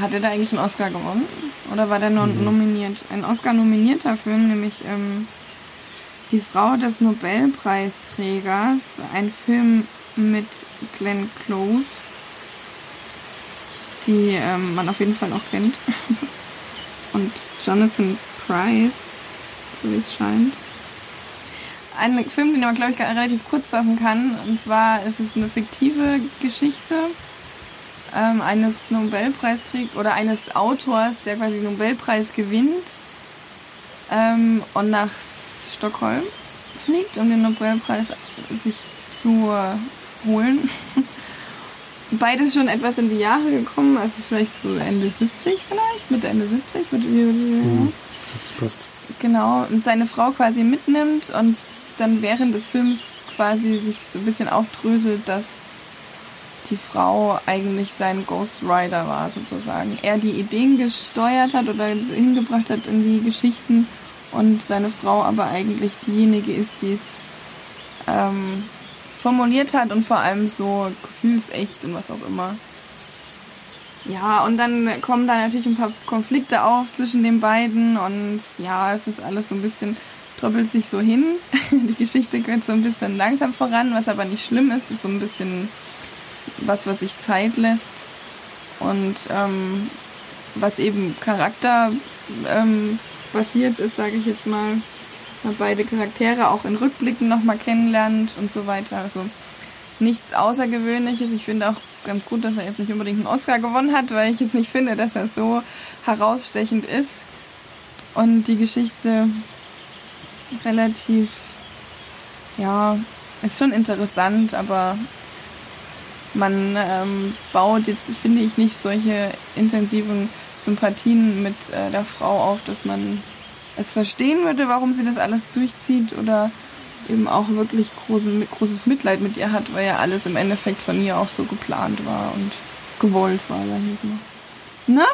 hat er da eigentlich einen Oscar gewonnen? Oder war der nur nominiert? Ein Oscar-nominierter Film, nämlich ähm, Die Frau des Nobelpreisträgers. Ein Film mit Glenn Close, die ähm, man auf jeden Fall auch kennt. Und Jonathan Price, so wie es scheint. Ein Film, den man, glaube ich, relativ kurz fassen kann. Und zwar ist es eine fiktive Geschichte ähm, eines Nobelpreisträgers oder eines Autors, der quasi den Nobelpreis gewinnt ähm, und nach Stockholm fliegt, um den Nobelpreis sich zu holen. Beide schon etwas in die Jahre gekommen, also vielleicht so Ende 70 vielleicht, Mitte Ende 70. Mit, Mhm. Passt. Genau, und seine Frau quasi mitnimmt und dann während des Films quasi sich so ein bisschen aufdröselt, dass die Frau eigentlich sein Ghostwriter war, sozusagen. Er die Ideen gesteuert hat oder hingebracht hat in die Geschichten und seine Frau aber eigentlich diejenige ist, die es ähm, formuliert hat und vor allem so gefühlsecht und was auch immer. Ja, und dann kommen da natürlich ein paar Konflikte auf zwischen den beiden und ja, es ist alles so ein bisschen, tröppelt sich so hin. Die Geschichte geht so ein bisschen langsam voran, was aber nicht schlimm ist, ist so ein bisschen was, was sich Zeit lässt und ähm, was eben Charakter ähm, basiert ist, sage ich jetzt mal. Man beide Charaktere auch in Rückblicken nochmal kennenlernt und so weiter. Also nichts Außergewöhnliches. Ich finde auch ganz gut, dass er jetzt nicht unbedingt einen Oscar gewonnen hat, weil ich jetzt nicht finde, dass er so herausstechend ist. Und die Geschichte relativ, ja, ist schon interessant, aber man ähm, baut jetzt, finde ich, nicht solche intensiven Sympathien mit äh, der Frau auf, dass man es verstehen würde, warum sie das alles durchzieht oder eben auch wirklich große, großes Mitleid mit ihr hat, weil ja alles im Endeffekt von ihr auch so geplant war und gewollt war. Na?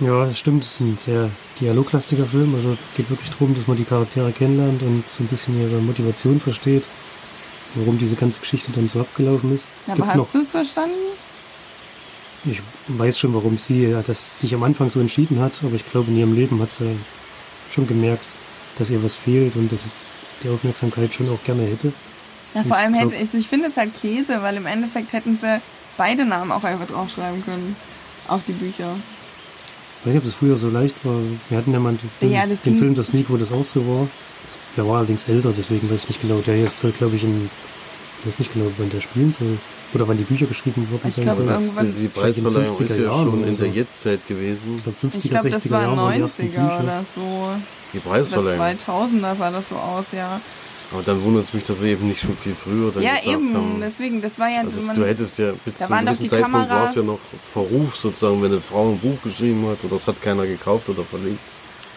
Ja, das stimmt. Es ist ein sehr dialoglastiger Film. Also es geht wirklich darum, dass man die Charaktere kennenlernt und so ein bisschen ihre Motivation versteht, warum diese ganze Geschichte dann so abgelaufen ist. Aber gibt hast du es verstanden? Ich weiß schon, warum sie ja, das sich am Anfang so entschieden hat, aber ich glaube, in ihrem Leben hat sie schon gemerkt, dass ihr was fehlt und dass sie die Aufmerksamkeit schon auch gerne hätte. Ja, vor allem hätte ich, ich finde es halt Käse, weil im Endeffekt hätten sie beide Namen auch einfach draufschreiben können. Auf die Bücher. Ich weiß nicht, ob das früher so leicht war. Wir hatten ja mal den Film, Ja, das den Film Das Sneak, wo das auch so war. Der war allerdings älter, deswegen weiß ich nicht genau. Der hier ist, glaube ich, in, ich weiß nicht genau, wann der spielen soll. Oder wann die Bücher geschrieben worden Ich glaub, sollen. Das, irgendwann- die, Preisverleihung ist 50er ja Jahren schon in der so. Jetztzeit gewesen. Ich glaube, 50er, Ich glaube, 60er das war Jahre waren die ersten 90er Bücher. oder so. Die Preisverleihung. 2000, sah das so aus, ja. Aber dann wundert es mich, dass sie eben nicht schon viel früher dann Ja, gesagt eben, haben. deswegen, das war ja, Also man, du hättest ja bis zu einem gewissen Zeitpunkt war es ja noch Verruf sozusagen, wenn eine Frau ein Buch geschrieben hat oder das hat keiner gekauft oder verlegt.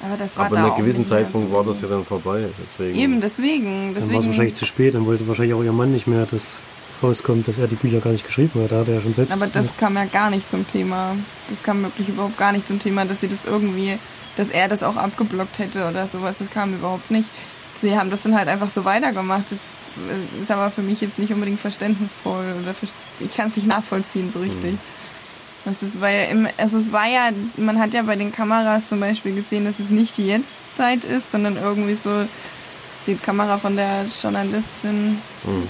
aber das war Aber da in einem gewissen Zeitpunkt so. war das ja dann vorbei. Deswegen. Eben, deswegen, Dann war es deswegen. wahrscheinlich zu spät, dann wollte wahrscheinlich auch ihr Mann nicht mehr, dass rauskommt, dass er die Bücher gar nicht geschrieben hat. Da hat er ja schon selbst. Aber das kam ja gar nicht zum Thema. Das kam wirklich überhaupt gar nicht zum Thema, dass sie das irgendwie, dass er das auch abgeblockt hätte oder sowas. Das kam überhaupt nicht. Sie haben das dann halt einfach so weitergemacht. Das äh, ist aber für mich jetzt nicht unbedingt verständnisvoll oder ich kann es nicht nachvollziehen so richtig. Das ist, weil im, also es war ja, man hat ja bei den Kameras zum Beispiel gesehen, dass es nicht die Jetztzeit ist, sondern irgendwie so die Kamera von der Journalistin. Hm.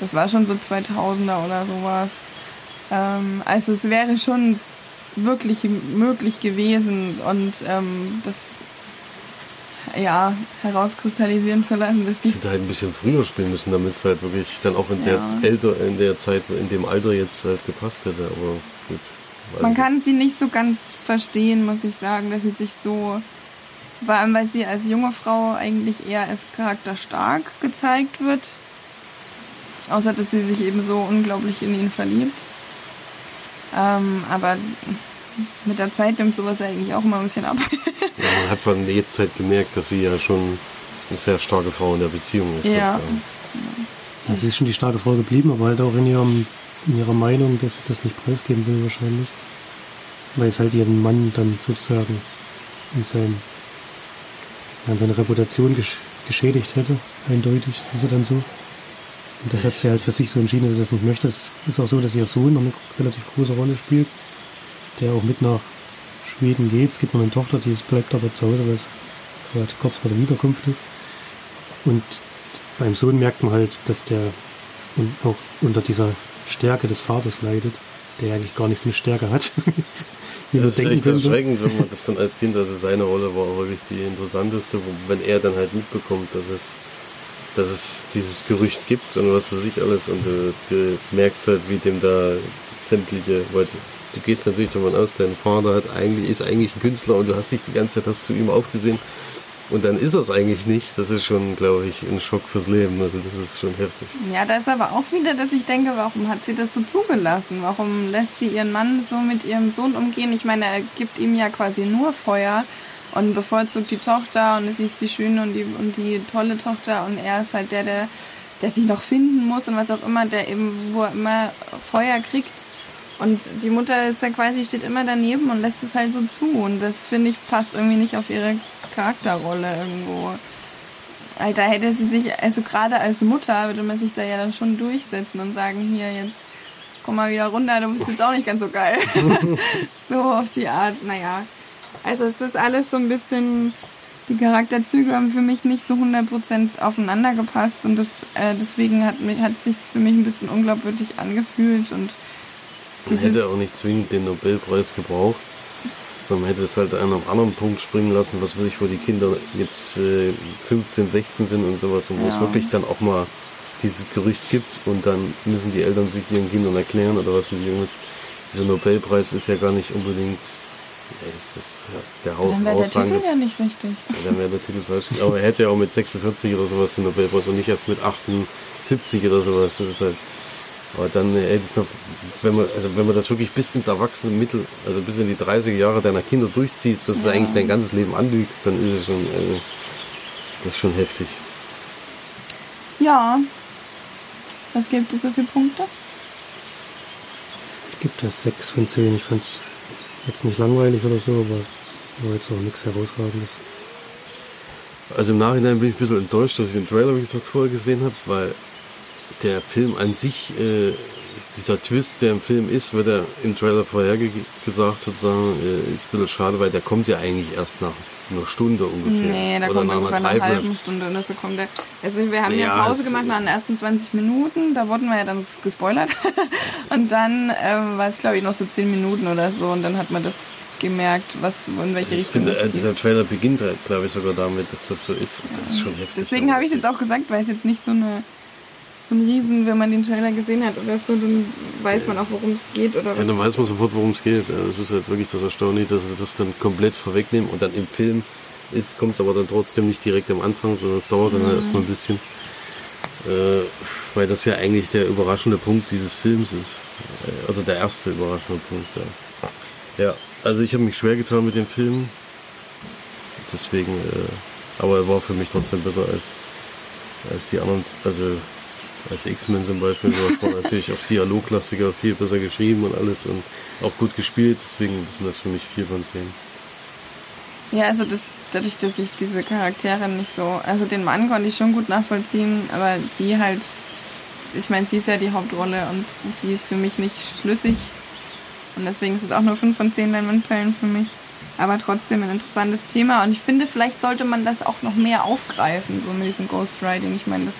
Das war schon so 2000er oder sowas. Ähm, also es wäre schon wirklich möglich gewesen und ähm, das ja, herauskristallisieren zu lassen, dass Sie hätte halt ein bisschen früher spielen müssen, damit es halt wirklich dann auch in Ja. der älter, in der Zeit, in dem Alter jetzt halt gepasst hätte. Aber gut. Man kann sie nicht so ganz verstehen, muss ich sagen, dass sie sich so, vor allem weil sie als junge Frau eigentlich eher als charakterstark gezeigt wird. Außer, dass sie sich eben so unglaublich in ihn verliebt. Ähm, aber mit der Zeit nimmt sowas eigentlich auch immer ein bisschen ab. Ja, man hat von der Jetztzeit gemerkt, dass sie ja schon eine sehr starke Frau in der Beziehung ist. Ja. sozusagen. Ja, sie ist schon die starke Frau geblieben, aber halt auch in, ihrem, in ihrer Meinung, dass sie das nicht preisgeben will wahrscheinlich. Weil es halt ihren Mann dann sozusagen in, sein, an seine Reputation gesch geschädigt hätte. Eindeutig ist sie dann so. Und das hat sie halt für sich so entschieden, dass sie das nicht möchte. Es ist auch so, dass ihr Sohn noch eine relativ große Rolle spielt, der auch mit nach Schweden geht. Es gibt noch eine Tochter, die ist, bleibt aber zu Hause, weil es gerade kurz vor der Wiederkunft ist. Und beim Sohn merkt man halt, dass der auch unter dieser Stärke des Vaters leidet, der eigentlich gar nichts mit Stärke hat. Das ist echt könnte. erschreckend, wenn man das dann als Kind, also seine Rolle war wirklich die interessanteste, wenn er dann halt mitbekommt, dass es, dass es dieses Gerücht gibt und was weiß ich alles und du, du merkst halt, wie dem da sämtliche, weil du, gehst natürlich davon aus, dein Vater hat eigentlich, ist eigentlich ein Künstler und du hast dich die ganze Zeit hast zu ihm aufgesehen und dann ist es eigentlich nicht. Das ist schon, glaube ich, ein Schock fürs Leben. Also das ist schon heftig. Ja, da ist aber auch wieder, dass ich denke, warum hat sie das so zugelassen? Warum lässt sie ihren Mann so mit ihrem Sohn umgehen? Ich meine, er gibt ihm ja quasi nur Feuer und bevorzugt die Tochter und sie ist die schöne und die, und die tolle Tochter und er ist halt der, der, der sich noch finden muss und was auch immer, der eben, wo er immer Feuer kriegt. Und die Mutter ist da quasi, steht immer daneben und lässt es halt so zu. Und das finde ich passt irgendwie nicht auf ihre Charakterrolle irgendwo. Alter, hätte sie sich, also gerade als Mutter würde man sich da ja dann schon durchsetzen und sagen, hier jetzt komm mal wieder runter, du bist jetzt auch nicht ganz so geil. so auf die Art, naja. Also es ist alles so ein bisschen, die Charakterzüge haben für mich nicht so 100% aufeinander gepasst und das, äh, deswegen hat mich, hat sich für mich ein bisschen unglaubwürdig angefühlt und Man hätte auch nicht zwingend den Nobelpreis gebraucht. Man hätte es halt an einem anderen Punkt springen lassen, was weiß ich, wo die Kinder jetzt äh, 15, 16 sind und sowas, und wo es Ja. wirklich dann auch mal dieses Gerücht gibt und dann müssen die Eltern sich ihren Kindern erklären oder was mit Jungs. Dieser Nobelpreis ist ja gar nicht unbedingt ja, das ist ja, der Haupt dann wäre der. Titel ja nicht richtig. Ja, dann wäre der Titel falsch. Aber er hätte ja auch mit 46 oder sowas den Nobelpreis und nicht erst mit 78 oder sowas. Das ist halt. Aber dann hätte es noch, wenn man, also wenn man das wirklich bis ins Erwachsenenmittel, also bis in die 30er Jahre deiner Kinder durchziehst, dass du Ja. eigentlich dein ganzes Leben anlügst, dann ist es schon, also, das ist schon heftig. Ja. Was gibt es so viele Punkte? Ich gebe das 6 von 10. Ich fand es jetzt nicht langweilig oder so, aber war jetzt auch nichts herausragendes. Also im Nachhinein bin ich ein bisschen enttäuscht, dass ich den Trailer, wie gesagt, vorher gesehen habe, weil der Film an sich, äh, dieser Twist, der im Film ist, wird er im Trailer vorher ge gesagt sozusagen, äh, ist ein bisschen schade, weil der kommt ja eigentlich erst nach einer Stunde ungefähr. Nee, da Oder kommt irgendwann einer eine halbe Dreiviertel. Stunde oder so kommt der. Also wir haben ja, Ja, Pause gemacht nach den ersten 20 Minuten, da wurden wir ja dann gespoilert. und dann ähm, war es glaube ich noch so 10 Minuten oder so und dann hat man das gemerkt, was in welche Also ich Richtung finde, es äh, dieser Trailer beginnt halt, glaube ich, sogar damit, dass das so ist. Das ist schon heftig. Deswegen habe ich das jetzt auch gesagt, weil es jetzt nicht so eine so ein Riesen, wenn man den Trailer gesehen hat oder so, dann weiß man auch, worum es geht oder Ja, was. dann weiß man sofort, worum es geht. Ja, Das ist halt wirklich das Erstaunliche, dass sie das dann komplett vorwegnehmen und dann im Film ist, kommt es aber dann trotzdem nicht direkt am Anfang, sondern es dauert dann halt erstmal ein bisschen. Äh, weil das ja eigentlich der überraschende Punkt dieses Films ist. Äh, Also der erste überraschende Punkt. Ja, ja also ich habe mich schwer getan mit dem Film. Deswegen, äh, aber er war für mich trotzdem besser als, als die anderen. Also Als X-Men zum Beispiel, so war natürlich auch dialoglastiger, viel besser geschrieben und alles und auch gut gespielt, deswegen sind das für mich vier von zehn. Ja, also das, dadurch, dass ich diese Charaktere nicht so, also den Mann konnte ich schon gut nachvollziehen, aber sie halt, ich meine, sie ist ja die Hauptrolle und sie ist für mich nicht schlüssig und deswegen ist es auch nur 5 von 10 Leinwandperlen für mich. Aber trotzdem ein interessantes Thema und ich finde, vielleicht sollte man das auch noch mehr aufgreifen, so mit diesem Ghostwriting. Ich meine, das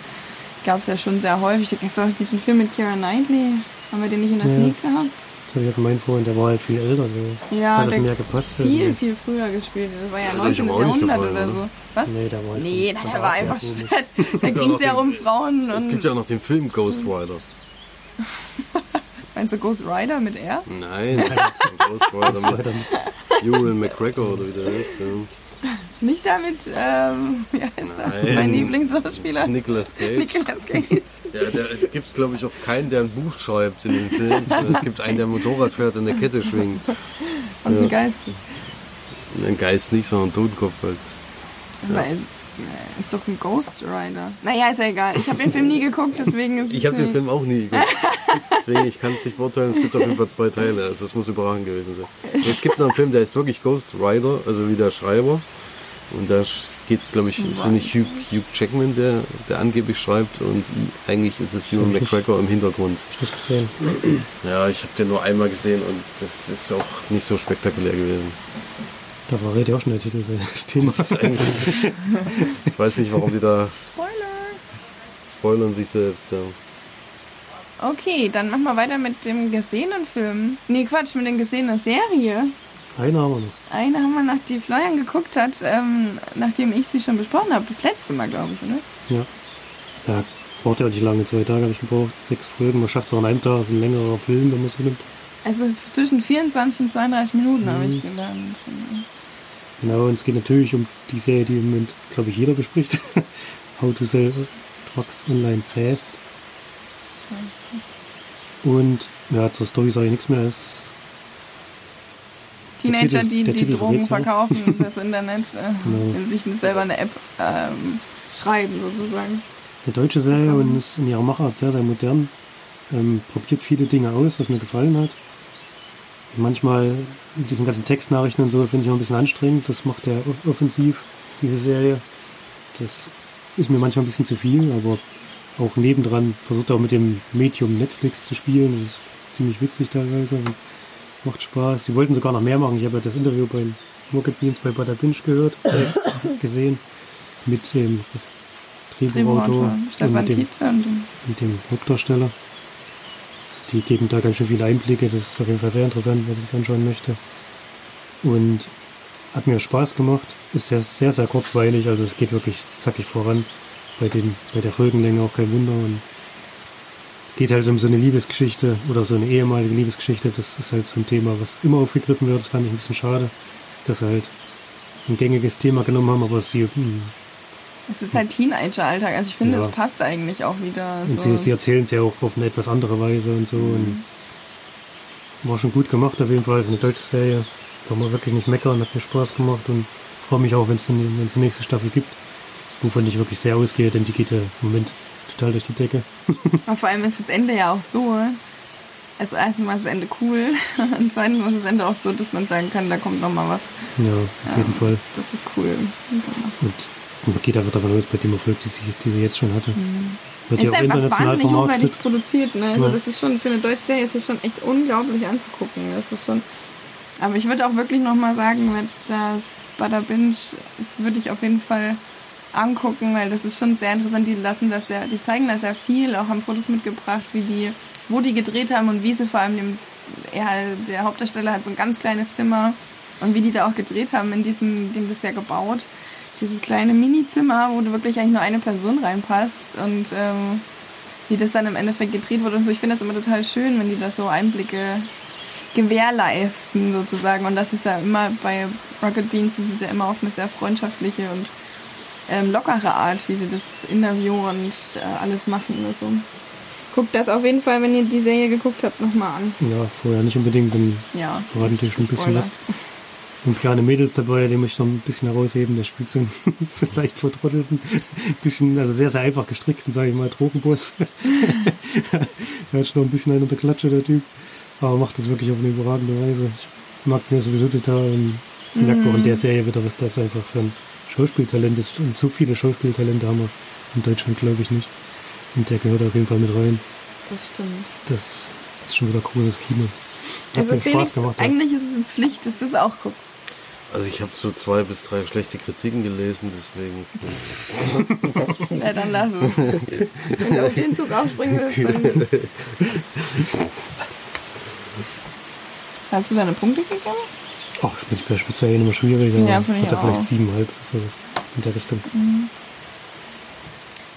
gab es ja schon sehr häufig. Ich habe diesen Film mit Keira Knightley, haben wir den nicht in der Ja. Sneak gehabt? Das habe ich ja gemeint vorhin, der war halt viel älter. So. Ja, Hat der mehr gepasst? viel, also. viel früher gespielt. Das war ja Das hat 19. euch aber auch nicht Jahrhundert gefallen, oder so. Was? Nee, der war halt Nee, von- der war einfach statt. Da ging es ja um Frauen Es und gibt ja auch noch den Film Ghost Rider. meinst du Ghost Rider mit R? Nein, Ghost Rider mit mit- Ewan McGregor oder wie der heißt. Ja. Nicht damit, ähm, wie heißt er? Mein Lieblingsschauspieler. Nicolas Cage. Nicolas Cage. Ja, da gibt es, glaube ich, auch keinen, der ein Buch schreibt in dem Film. Es gibt einen, der Motorrad fährt und eine Kette schwingt. Und Ja. ein Geist. Ein Geist nicht, sondern ein Totenkopf halt. Weil, äh, ist doch ein Ghost Rider. Naja, ist ja egal. Ich habe den Film nie geguckt, deswegen ist Ich habe den Film auch nie geguckt. Deswegen, ich kann es nicht beurteilen. Es gibt auf jeden Fall zwei Teile. Also es muss überragend gewesen sein. Es gibt noch einen Film, der ist wirklich Ghost Rider, also wie der Schreiber. Und da geht es, glaube ich, ist es nicht Hugh, Hugh Jackman, der, der angeblich schreibt. Und eigentlich ist es Ewan McGregor im Hintergrund. Hab ich nicht gesehen. Ja, ich habe den nur einmal gesehen und das ist auch nicht so spektakulär gewesen. Da verrät ja auch schon der Titel das Thema. Das ist eigentlich, ich weiß nicht, warum die da Spoiler. spoilern sich selbst. Ja. Okay, dann machen wir weiter mit dem gesehenen Film. Nee, Quatsch, mit der gesehenen Serie. Eine haben wir noch. Eine haben wir, nach die Florian geguckt hat, ähm, nachdem ich sie schon besprochen habe. Das letzte Mal, glaube ich, oder? Ja. Ja, braucht ja auch nicht lange. Zwei Tage habe ich gebraucht. Sechs Folgen. Man schafft es auch an einem Tag. Das ist ein längerer Film, wenn man es nimmt. Also zwischen 24 und 32 Minuten habe Mhm. ich gelernt. Genau, und es geht natürlich um die Serie, die im Moment, glaube ich, jeder bespricht. How to sell drugs online fast. Und ja, zur Story sage ich nichts mehr. Es Teenager, die die Titel Drogen verkaufen, das Internet, äh, Genau. in sich selber eine App ähm, schreiben sozusagen. ist eine deutsche Serie und ist in ihrer Machart sehr, sehr modern. Ähm, probiert viele Dinge aus, was mir gefallen hat. Manchmal mit diesen ganzen Textnachrichten und so finde ich immer ein bisschen anstrengend. Das macht er off- offensiv, diese Serie. Das ist mir manchmal ein bisschen zu viel, aber auch nebendran versucht er auch mit dem Medium Netflix zu spielen. Das ist ziemlich witzig teilweise und macht Spaß. Die wollten sogar noch mehr machen. Ich habe ja das Interview bei Rocket Beans bei Bada Binge gehört, äh, gesehen, mit dem Drehbuchautor mit dem, mit dem Hauptdarsteller. Die geben da ganz schön viele Einblicke. Das ist auf jeden Fall sehr interessant, was ich anschauen möchte. Und hat mir Spaß gemacht. Ist sehr, sehr, sehr kurzweilig. Also es geht wirklich zackig voran. Bei, den, bei der Folgenlänge auch kein Wunder. Und geht halt um so eine Liebesgeschichte oder so eine ehemalige Liebesgeschichte. Das ist halt so ein Thema, was immer aufgegriffen wird. Das fand ich ein bisschen schade, dass sie halt so ein gängiges Thema genommen haben, aber sie, hm, es ist halt Teenager-Alltag. Also ich finde, Ja. es passt eigentlich auch wieder. Und so. sie, sie erzählen es ja auch auf eine etwas andere Weise und so. Und war schon gut gemacht auf jeden Fall für eine deutsche Serie. Kann man wirklich nicht meckern, hat mir Spaß gemacht und freue mich auch, wenn es die nächste Staffel gibt. Wovon ich wirklich sehr ausgehe, denn die geht ja im Moment total durch die Decke. Und vor allem ist das Ende ja auch so. Also erstens mal ist das Ende cool und zweitens mal ist das Ende auch so, dass man sagen kann, da kommt noch mal was. Ja, auf jeden Fall. Das ist cool. Und man geht einfach davon aus, bei dem Erfolg, die sie, die sie jetzt schon hatte. Wird ja Ist auch einfach international wahnsinnig hochwertig produziert. Ne? Also Ja. das ist schon für eine deutsche Serie ist das schon echt unglaublich anzugucken. Das ist schon. Aber ich würde auch wirklich noch mal sagen, das Butter Binge, das würde ich auf jeden Fall angucken, weil das ist schon sehr interessant. Die lassen das sehr, die zeigen das sehr viel, auch haben Fotos mitgebracht, wie die, wo die gedreht haben und wie sie vor allem dem, er, der Hauptdarsteller hat so ein ganz kleines Zimmer und wie die da auch gedreht haben in diesem, dem das ja gebaut. Dieses kleine Mini-Zimmer, wo du wirklich eigentlich nur eine Person reinpasst und ähm, wie das dann im Endeffekt gedreht wurde und so. Ich finde das immer total schön, wenn die da so Einblicke gewährleisten sozusagen. Und das ist ja immer bei Rocket Beans, das ist ja immer auf eine sehr freundschaftliche und ähm, lockere Art, wie sie das Interview und äh, alles machen. Also guckt das auf jeden Fall, wenn ihr die Serie geguckt habt, nochmal an. Ja, vorher nicht unbedingt, dann Ja. die schon ein bisschen was. Und kleine Mädels dabei, den muss ich noch ein bisschen herausheben. Der spielt so einen, so einen leicht vertrottelten, bisschen, also sehr, sehr einfach gestrickten, sage ich mal, Drogenboss. er hat schon noch ein bisschen einen unter Klatsche, der Typ. Aber macht das wirklich auf eine überragende Weise. Ich mag ja sowieso total. Und das merkt man auch in der Serie wieder, was das einfach für ein Schauspieltalent ist. Und so viele Schauspieltalente haben wir in Deutschland, glaube ich, nicht. Und der gehört auf jeden Fall mit rein. Das stimmt. Das ist schon wieder großes Kino. Hat Also mir Felix, Spaß gemacht. eigentlich ist es eine Pflicht, dass du es auch guckst. Also ich habe so zwei bis drei schlechte Kritiken gelesen, deswegen. Ja, dann lass es. Wenn du auf den Zug aufspringen willst, dann... Hast du deine Punkte gegeben? Ach, ich bin bei Speziell immer schwierig. aber Ja, finde ich hat er auch. vielleicht siebeneinhalb oder sowas in der Richtung.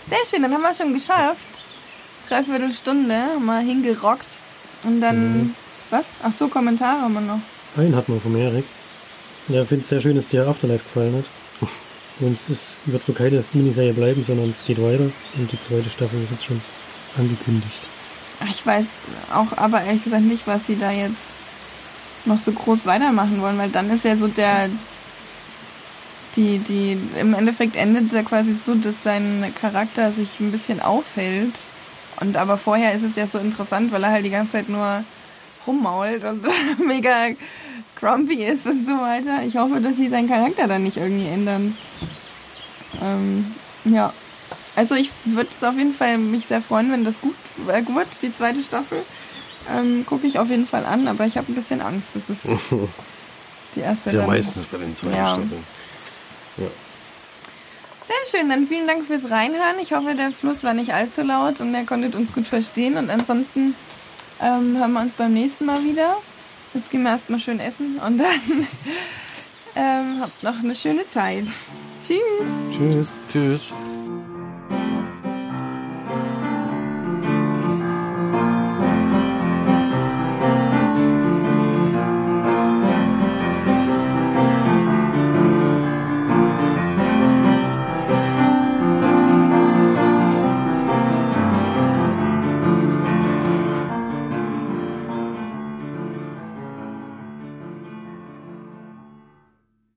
Sehr schön, dann haben wir schon geschafft. Dreiviertel Stunde, haben wir hingerockt. Und dann... Mhm. Was? Ach so, Kommentare haben wir noch. Einen hat man vom Erik. Ja, ich finde es sehr schön, dass dir Afterlife gefallen hat. Und es ist, wird wohl keine Miniserie bleiben, sondern es geht weiter. Und die zweite Staffel ist jetzt schon angekündigt. Ich weiß auch aber ehrlich gesagt nicht, was sie da jetzt noch so groß weitermachen wollen, weil dann ist ja so der die, die, im Endeffekt endet es ja quasi so, dass sein Charakter sich ein bisschen aufhält. Und aber vorher ist es ja so interessant, weil er halt die ganze Zeit nur rummault und mega grumpy ist und so weiter. Ich hoffe, dass sie seinen Charakter dann nicht irgendwie ändern. Ähm, ja. Also ich würde es auf jeden Fall mich sehr freuen, wenn das gut äh, wird, die zweite Staffel. Ähm, Gucke ich auf jeden Fall an, aber ich habe ein bisschen Angst, dass es die erste Ist ja dann- meistens bei den zweiten Ja. Staffeln. Ja. Sehr schön, dann vielen Dank fürs Reinhören. Ich hoffe, der Fluss war nicht allzu laut und ihr konntet uns gut verstehen. Und ansonsten ähm, hören wir uns beim nächsten Mal wieder. Jetzt gehen wir erstmal schön essen und dann ähm, habt noch eine schöne Zeit. Tschüss. Tschüss. Tschüss.